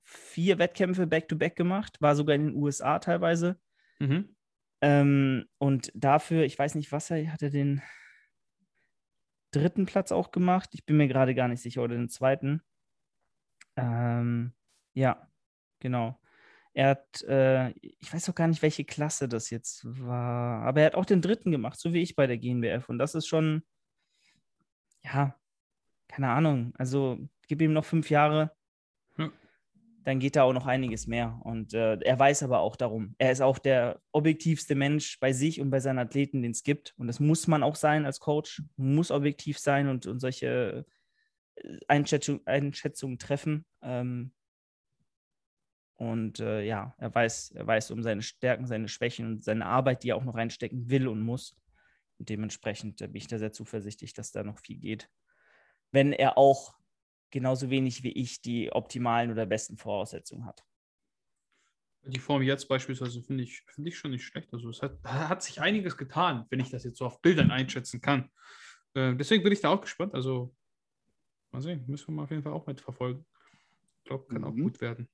vier Wettkämpfe back-to-back -back gemacht, war sogar in den USA teilweise. Mhm. Ähm, und dafür, ich weiß nicht, was er, hat er den dritten Platz auch gemacht? Ich bin mir gerade gar nicht sicher, oder den zweiten. Ähm, ja, genau. Er hat, äh, ich weiß auch gar nicht, welche Klasse das jetzt war, aber er hat auch den dritten gemacht, so wie ich bei der GNBF. Und das ist schon, ja, keine Ahnung. Also gib ihm noch fünf Jahre, ja. Dann geht da auch noch einiges mehr. Und äh, er weiß aber auch darum. Er ist auch der objektivste Mensch bei sich und bei seinen Athleten, den es gibt. Und das muss man auch sein als Coach, muss objektiv sein und, und solche äh, Einschätzung, Einschätzungen treffen. Ähm, und äh, ja, er weiß, er weiß um seine Stärken, seine Schwächen und seine Arbeit, die er auch noch reinstecken will und muss. Und dementsprechend äh, bin ich da sehr zuversichtlich, dass da noch viel geht. Wenn er auch genauso wenig wie ich die optimalen oder besten Voraussetzungen hat. Die Form jetzt beispielsweise finde ich, find ich schon nicht schlecht. Also es hat, hat sich einiges getan, wenn ich das jetzt so auf Bildern einschätzen kann. Äh, deswegen bin ich da auch gespannt. Also mal sehen, müssen wir mal auf jeden Fall auch mitverfolgen. Ich glaube, kann mhm. auch gut werden.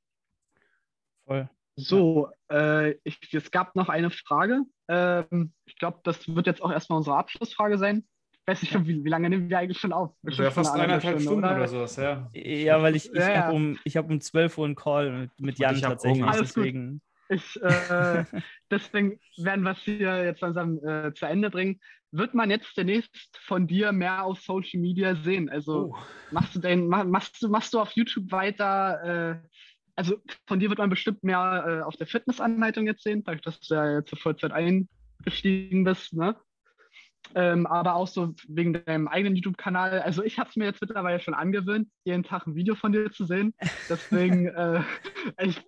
Voll. So, äh, ich, es gab noch eine Frage. Ähm, ich glaube, das wird jetzt auch erstmal unsere Abschlussfrage sein. Ich weiß nicht, wie, wie lange nehmen wir eigentlich schon auf? Ja, fast eineinhalb Stunden oder? oder sowas, ja. Ja, weil ich, ich ja, habe um, hab um 12 Uhr einen Call mit, mit Jan tatsächlich. Alles deswegen. Ich, äh, deswegen werden wir es hier jetzt langsam äh, zu Ende bringen. Wird man jetzt demnächst von dir mehr auf Social Media sehen? Also oh. machst du den, machst du, machst du auf YouTube weiter? Äh, also von dir wird man bestimmt mehr äh, auf der Fitnessanleitung jetzt sehen, dadurch, dass du ja jetzt zur Vollzeit eingestiegen bist, ne? Ähm, aber auch so wegen deinem eigenen YouTube-Kanal. Also ich habe es mir jetzt mittlerweile schon angewöhnt, jeden Tag ein Video von dir zu sehen. Deswegen, äh, ich,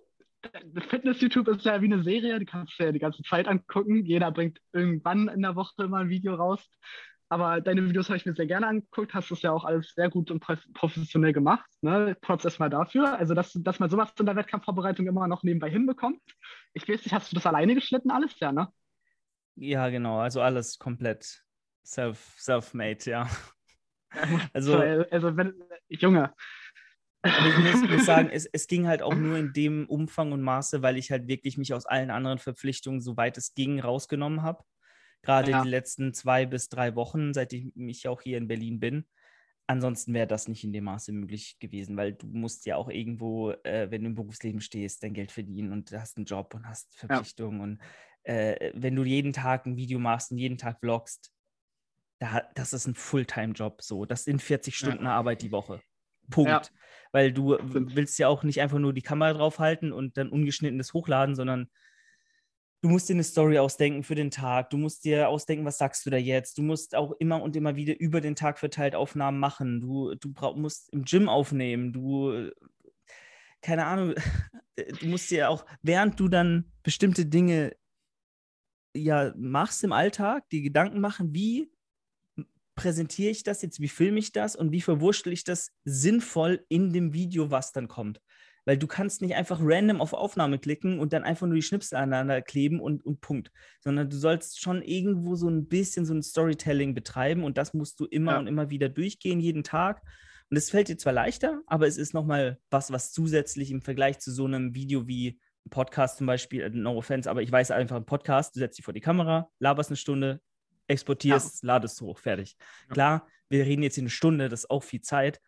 Fitness-YouTube ist ja wie eine Serie, die kannst du ja die ganze Zeit angucken. Jeder bringt irgendwann in der Woche immer ein Video raus. Aber deine Videos habe ich mir sehr gerne angeguckt, hast es ja auch alles sehr gut und professionell gemacht. Ne? Props erstmal dafür. Also, dass, dass man sowas in der Wettkampfvorbereitung immer noch nebenbei hinbekommt. Ich weiß nicht, hast du das alleine geschnitten, alles? Ja, ne? Ja, genau. Also alles komplett self, self-made, ja. Also, also wenn, Junge. Ich muss, muss sagen, es, es ging halt auch nur in dem Umfang und Maße, weil ich halt wirklich mich aus allen anderen Verpflichtungen, soweit es ging, rausgenommen habe. Gerade ja. die letzten zwei bis drei Wochen, seit ich mich auch hier in Berlin bin. Ansonsten wäre das nicht in dem Maße möglich gewesen, weil du musst ja auch irgendwo, äh, wenn du im Berufsleben stehst, dein Geld verdienen und hast einen Job und hast Verpflichtungen. Ja. Und äh, wenn du jeden Tag ein Video machst und jeden Tag vlogst, da, das ist ein Fulltime-Job so. Das sind 40 Stunden ja. Arbeit die Woche. Punkt. Ja. Weil du willst ja auch nicht einfach nur die Kamera draufhalten und dann ungeschnittenes hochladen, sondern du musst dir eine Story ausdenken für den Tag, du musst dir ausdenken, was sagst du da jetzt, du musst auch immer und immer wieder über den Tag verteilt Aufnahmen machen, du, du musst im Gym aufnehmen, du, keine Ahnung, du musst dir auch, während du dann bestimmte Dinge ja machst im Alltag, die Gedanken machen, wie präsentiere ich das jetzt, wie filme ich das und wie verwurschtel ich das sinnvoll in dem Video, was dann kommt. Weil du kannst nicht einfach random auf Aufnahme klicken und dann einfach nur die Schnipsel aneinander kleben und, und Punkt. Sondern du sollst schon irgendwo so ein bisschen so ein Storytelling betreiben und das musst du immer ja. und immer wieder durchgehen, jeden Tag. Und es fällt dir zwar leichter, aber es ist nochmal was, was zusätzlich im Vergleich zu so einem Video wie ein Podcast zum Beispiel, äh, no offense, aber ich weiß einfach, ein Podcast, du setzt dich vor die Kamera, laberst eine Stunde, exportierst, ja. ladest hoch, fertig. Ja. Klar, wir reden jetzt hier eine Stunde, das ist auch viel Zeit,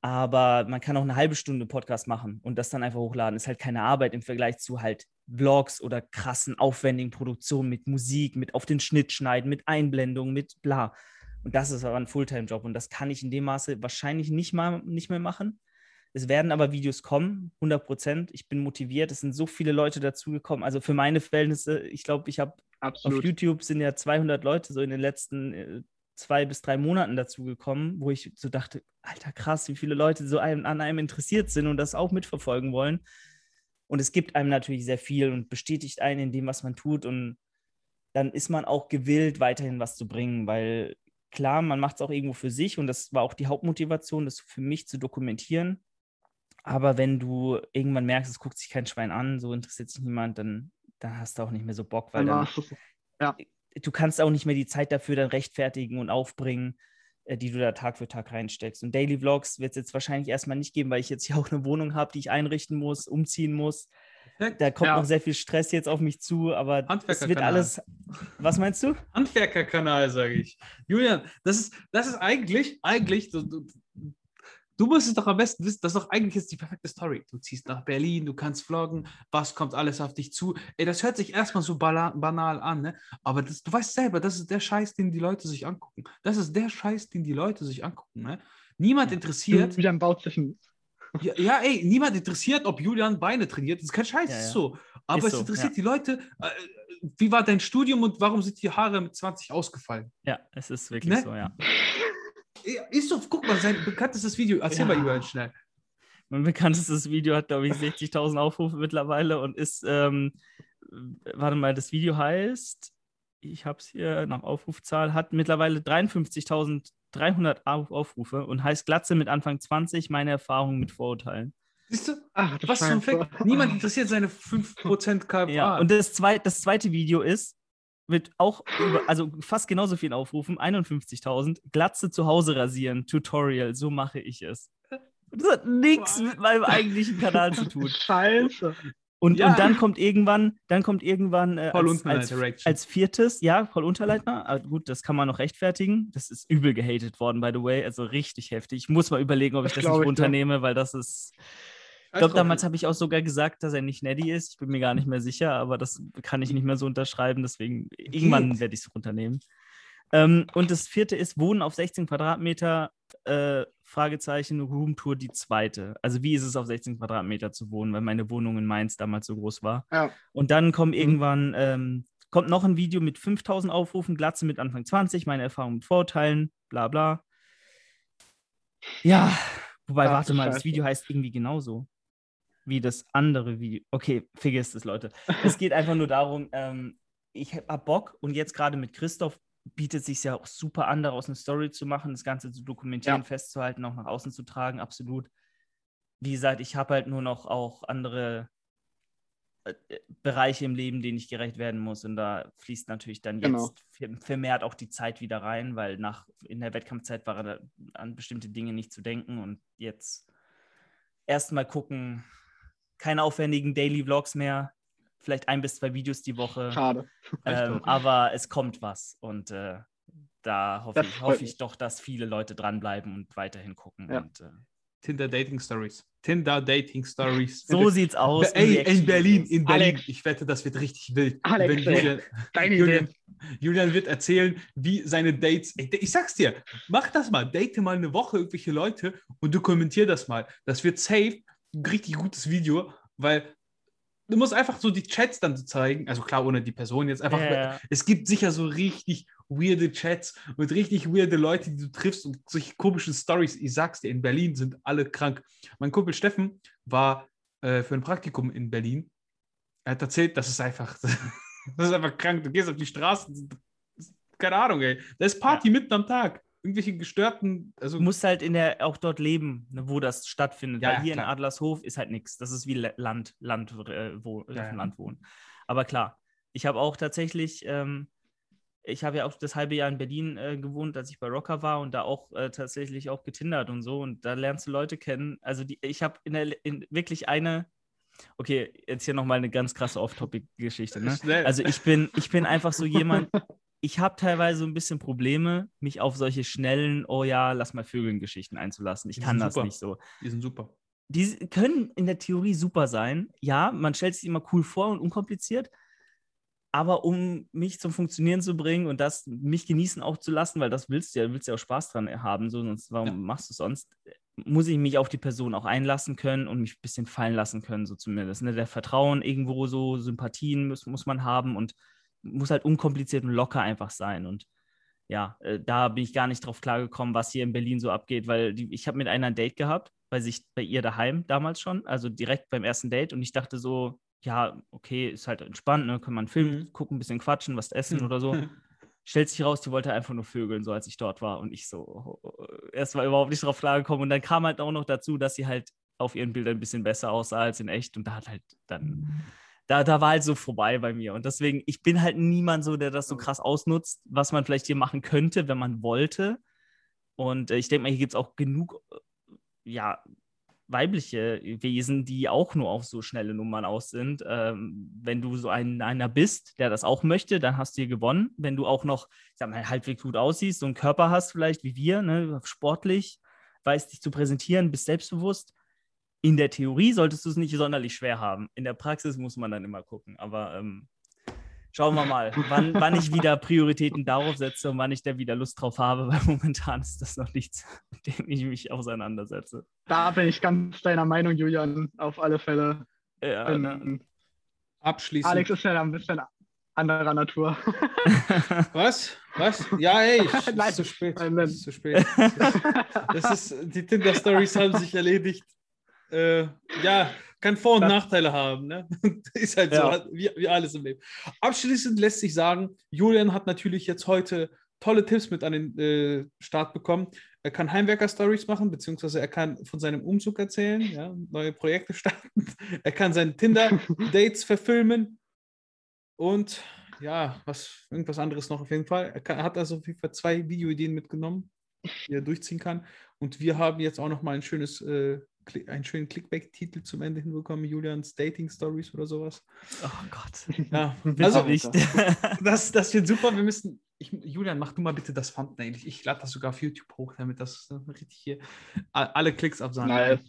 aber man kann auch eine halbe Stunde Podcast machen und das dann einfach hochladen. Ist halt keine Arbeit im Vergleich zu halt Vlogs oder krassen, aufwendigen Produktionen mit Musik, mit auf den Schnitt schneiden, mit Einblendungen, mit bla. Und das ist aber ein Fulltime-Job und das kann ich in dem Maße wahrscheinlich nicht, mal, nicht mehr machen. Es werden aber Videos kommen, 100 Prozent. Ich bin motiviert. Es sind so viele Leute dazugekommen. Also für meine Verhältnisse, ich glaube, ich habe auf YouTube sind ja 200 Leute so in den letzten äh, zwei bis drei Monaten dazu gekommen, wo ich so dachte, alter krass, wie viele Leute so an einem interessiert sind und das auch mitverfolgen wollen. Und es gibt einem natürlich sehr viel und bestätigt einen in dem, was man tut. Und dann ist man auch gewillt, weiterhin was zu bringen, weil klar, man macht es auch irgendwo für sich und das war auch die Hauptmotivation, das für mich zu dokumentieren. Aber wenn du irgendwann merkst, es guckt sich kein Schwein an, so interessiert sich niemand, dann, dann hast du auch nicht mehr so Bock, weil dann, ja. du kannst auch nicht mehr die Zeit dafür dann rechtfertigen und aufbringen, äh, die du da Tag für Tag reinsteckst. Und Daily Vlogs wird es jetzt wahrscheinlich erstmal nicht geben, weil ich jetzt hier auch eine Wohnung habe, die ich einrichten muss, umziehen muss. Da kommt ja. noch sehr viel Stress jetzt auf mich zu, aber es wird alles. Was meinst du? Handwerkerkanal, sage ich. Julian, das ist, das ist eigentlich, eigentlich, du, du, du musst es doch am besten wissen, das ist doch eigentlich jetzt die perfekte Story. Du ziehst nach Berlin, du kannst vloggen, was kommt alles auf dich zu. Ey, das hört sich erstmal so banal an, ne? Aber das, du weißt selber, das ist der Scheiß, den die Leute sich angucken. Das ist der Scheiß, den die Leute sich angucken, ne? Niemand interessiert. Baut sich ein ja, ja, ey, niemand interessiert, ob Julian Beine trainiert. Das ist kein Scheiß, ja, ja. ist so. Aber ist es so, interessiert die Leute, äh, wie war dein Studium und warum sind die Haare mit 20 ausgefallen? Ja, es ist wirklich ne? so, ja. Ist so, guck mal, sein bekanntestes Video. Erzähl mal, Julian, schnell. Mein bekanntestes Video hat, glaube ich, 60.000 Aufrufe mittlerweile und ist, ähm, warte mal, das Video heißt, ich habe es hier nach Aufrufzahl, hat mittlerweile 53.000 300 Aufrufe und heißt Glatze mit Anfang 20, meine Erfahrungen mit Vorurteilen. Siehst du? Ach, was zum Fick? Niemand interessiert seine 5% KFA. Ja, und das zweite, das zweite Video ist, mit auch über, also fast genauso vielen Aufrufen, 51.000, Glatze zu Hause rasieren, Tutorial, so mache ich es. Das hat nichts mit meinem eigentlichen Kanal zu tun. Scheiße. Und, ja. und dann kommt irgendwann, dann kommt irgendwann äh, als, als, als, viertes, ja, Paul Unterleitner. Aber gut, das kann man noch rechtfertigen. Das ist übel gehatet worden, by the way. Also richtig heftig. Ich muss mal überlegen, ob ich das, das nicht runternehme, ja. weil das ist. Ich glaube, damals habe ich auch sogar gesagt, dass er nicht Neddy ist. Ich bin mir gar nicht mehr sicher, aber das kann ich nicht mehr so unterschreiben. Deswegen, irgendwann werde ich es runternehmen. Ähm, und das vierte ist Wohnen auf 16 Quadratmeter, äh, Fragezeichen, Roomtour die zweite. Also wie ist es auf 16 Quadratmeter zu wohnen, weil meine Wohnung in Mainz damals so groß war. Ja. Und dann kommt mhm. irgendwann, ähm, kommt noch ein Video mit 5000 Aufrufen, Glatze mit Anfang 20, meine Erfahrung mit Vorurteilen, bla bla. Ja, wobei, Ach, warte mal, Scheiße. das Video heißt irgendwie genauso wie das andere Video. Okay, vergiss es, Leute. es geht einfach nur darum, ähm, ich habe Bock und jetzt gerade mit Christoph bietet sich ja auch super an, daraus eine Story zu machen, das Ganze zu dokumentieren, ja. festzuhalten, auch nach außen zu tragen, absolut. Wie gesagt, ich habe halt nur noch auch andere äh, Bereiche im Leben, denen ich gerecht werden muss. Und da fließt natürlich dann genau. jetzt vermehrt auch die Zeit wieder rein, weil nach in der Wettkampfzeit war da an bestimmte Dinge nicht zu denken. Und jetzt erstmal gucken, keine aufwendigen Daily Vlogs mehr, vielleicht ein bis zwei Videos die Woche. Schade. Ähm, aber es kommt was und äh, da hoffe ich, hoffe ich doch, dass viele Leute dranbleiben und weiterhin gucken. Ja. Und, äh, Tinder Dating Stories. Tinder Dating Stories. So sieht's aus. Ey, in Berlin, in Berlin. Alex. Ich wette, das wird richtig wild. Alex, Julian, Julian, Julian, wird erzählen, wie seine Dates. Ich sag's dir, mach das mal. Date mal eine Woche irgendwelche Leute und dokumentier das mal. Das wird safe richtig gutes Video, weil du musst einfach so die Chats dann zeigen, also klar, ohne die Person jetzt einfach. Yeah. Es gibt sicher so richtig weirde Chats und richtig weirde Leute, die du triffst und solche komischen Stories. Ich sag's dir, in Berlin sind alle krank. Mein Kumpel Steffen war äh, für ein Praktikum in Berlin. Er hat erzählt, das ist einfach, das ist einfach krank. Du gehst auf die Straße, keine Ahnung, ey. Da ist Party ja. mitten am Tag irgendwelche gestörten. Also du musst halt in der, auch dort leben, ne, wo das stattfindet. Ja, Weil hier klar. in Adlershof ist halt nichts. Das ist wie Land, Land, äh, wo, ja, auf dem Land wohnen. Aber klar, ich habe auch tatsächlich, ähm, ich habe ja auch das halbe Jahr in Berlin äh, gewohnt, als ich bei Rocker war und da auch äh, tatsächlich auch getindert und so. Und da lernst du Leute kennen. Also die, ich habe in der in wirklich eine Okay, jetzt hier nochmal eine ganz krasse Off-Topic-Geschichte. Ne? Also ich bin, ich bin einfach so jemand, ich habe teilweise ein bisschen Probleme, mich auf solche schnellen, oh ja, lass mal Vögeln-Geschichten einzulassen. Ich kann das super. nicht so. Die sind super. Die können in der Theorie super sein. Ja, man stellt sich immer cool vor und unkompliziert. Aber um mich zum Funktionieren zu bringen und das mich genießen auch zu lassen, weil das willst du ja, willst du ja auch Spaß dran haben, so, sonst warum ja. machst du es sonst? Muss ich mich auf die Person auch einlassen können und mich ein bisschen fallen lassen können, so zumindest. Ne? Der Vertrauen irgendwo so, Sympathien muss, muss man haben und muss halt unkompliziert und locker einfach sein. Und ja, äh, da bin ich gar nicht drauf klargekommen, was hier in Berlin so abgeht, weil die, ich habe mit einer ein Date gehabt, bei sich, bei ihr daheim damals schon, also direkt beim ersten Date und ich dachte so, ja, okay, ist halt entspannt, ne? kann man einen Film mhm. gucken, ein bisschen quatschen, was essen oder so. Stellt sich raus, die wollte einfach nur vögeln, so als ich dort war. Und ich so, erst mal überhaupt nicht drauf klargekommen. Und dann kam halt auch noch dazu, dass sie halt auf ihren Bildern ein bisschen besser aussah als in echt. Und da hat halt dann, da, da war halt so vorbei bei mir. Und deswegen, ich bin halt niemand so, der das so krass ausnutzt, was man vielleicht hier machen könnte, wenn man wollte. Und äh, ich denke mal, hier gibt es auch genug, äh, ja, weibliche Wesen, die auch nur auf so schnelle Nummern aus sind. Ähm, wenn du so ein, einer bist, der das auch möchte, dann hast du hier gewonnen. Wenn du auch noch, ich sag mal, halbwegs gut aussiehst, so einen Körper hast vielleicht wie wir, ne, sportlich, weißt dich zu präsentieren, bist selbstbewusst. In der Theorie solltest du es nicht sonderlich schwer haben. In der Praxis muss man dann immer gucken. Aber ähm, schauen wir mal, wann, wann ich wieder Prioritäten darauf setze und wann ich da wieder Lust drauf habe, weil momentan ist das noch nichts, mit dem ich mich auseinandersetze. Da bin ich ganz deiner Meinung, Julian, auf alle Fälle. Ja, ähm, ne? Abschließend. Alex ist ja ein bisschen anderer Natur. Was? Was? Ja, ey, Nein, ist zu spät. Nein, nein. Ist zu spät. Das ist, die Tinder-Stories haben sich erledigt. Äh, ja, kann Vor- und das Nachteile haben. Ne? ist halt ja. so, wie, wie alles im Leben. Abschließend lässt sich sagen, Julian hat natürlich jetzt heute tolle Tipps mit an den äh, Start bekommen. Er kann Heimwerker-Stories machen, beziehungsweise er kann von seinem Umzug erzählen, ja, neue Projekte starten. er kann seine Tinder-Dates verfilmen und ja, was, irgendwas anderes noch auf jeden Fall. Er, kann, er hat also auf jeden Fall zwei Videoideen mitgenommen, die er durchziehen kann. Und wir haben jetzt auch noch mal ein schönes äh, einen schönen Clickback-Titel zum Ende hinbekommen, Julians Dating Stories oder sowas. Oh Gott. Ja, also nicht. das, das wird super. Wir müssen. Ich, Julian, mach du mal bitte das Thumbnail. Ich, ich lade das sogar auf YouTube hoch, damit das richtig hier alle Klicks absagen. Nice.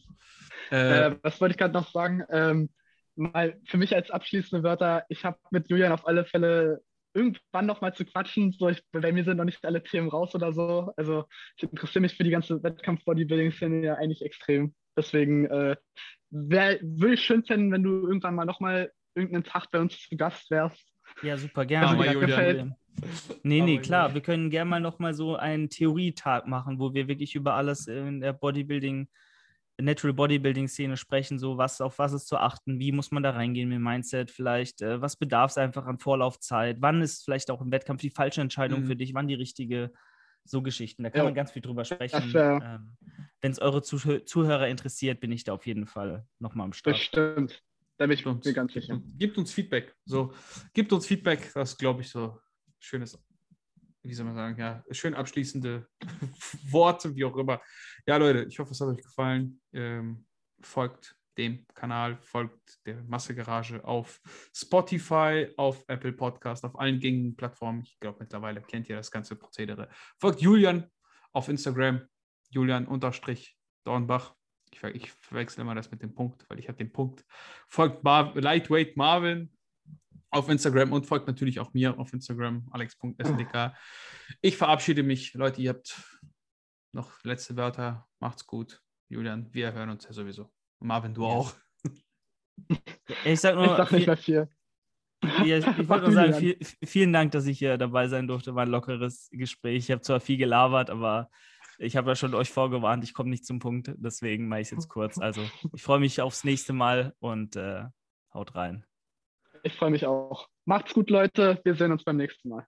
Äh, äh, was wollte ich gerade noch sagen? Ähm, mal für mich als abschließende Wörter, ich habe mit Julian auf alle Fälle irgendwann noch mal zu quatschen. So, ich, bei mir sind noch nicht alle Themen raus oder so. Also ich interessiere mich für die ganze Wettkampf-Bodybuilding-Szene ja eigentlich extrem. Deswegen äh, würde ich schön finden, wenn du irgendwann mal nochmal irgendeinen Tag bei uns zu Gast wärst. Ja, super, gerne. Also, dir gefällt. Nee, nee, klar. Wir können gerne mal nochmal so einen Theorietag machen, wo wir wirklich über alles in der Bodybuilding, Natural Bodybuilding-Szene sprechen, so was, auf was ist zu achten, wie muss man da reingehen mit dem Mindset vielleicht, äh, was bedarf es einfach an Vorlaufzeit, wann ist vielleicht auch im Wettkampf die falsche Entscheidung mhm. für dich, wann die richtige so Geschichten. Da kann ja. man ganz viel drüber sprechen. Ähm, Wenn es eure Zuh Zuhörer interessiert, bin ich da auf jeden Fall nochmal am Start. Das stimmt. Da bin ich uns, mir ganz sicher. Gibt uns Feedback. So, gibt uns Feedback, das glaube ich so schönes, wie soll man sagen, ja, schön abschließende Worte, wie auch immer. Ja, Leute, ich hoffe, es hat euch gefallen. Ähm, folgt dem Kanal, folgt der Massegarage auf Spotify, auf Apple Podcast, auf allen gängigen Plattformen. Ich glaube, mittlerweile kennt ihr das ganze Prozedere. Folgt Julian auf Instagram, Julian-Dornbach. Ich, ich verwechsel immer das mit dem Punkt, weil ich habe den Punkt. Folgt Mar Lightweight Marvin auf Instagram und folgt natürlich auch mir auf Instagram, alex.sdk. Ich verabschiede mich. Leute, ihr habt noch letzte Wörter. Macht's gut. Julian, wir hören uns ja sowieso. Marvin, du auch. Ich sag nur. Ich sag nicht mehr viel. Ja, ich wollte nur sagen, viel, vielen Dank, dass ich hier dabei sein durfte. War ein lockeres Gespräch. Ich habe zwar viel gelabert, aber ich habe ja schon euch vorgewarnt, ich komme nicht zum Punkt. Deswegen mache ich es jetzt kurz. Also, ich freue mich aufs nächste Mal und äh, haut rein. Ich freue mich auch. Macht's gut, Leute. Wir sehen uns beim nächsten Mal.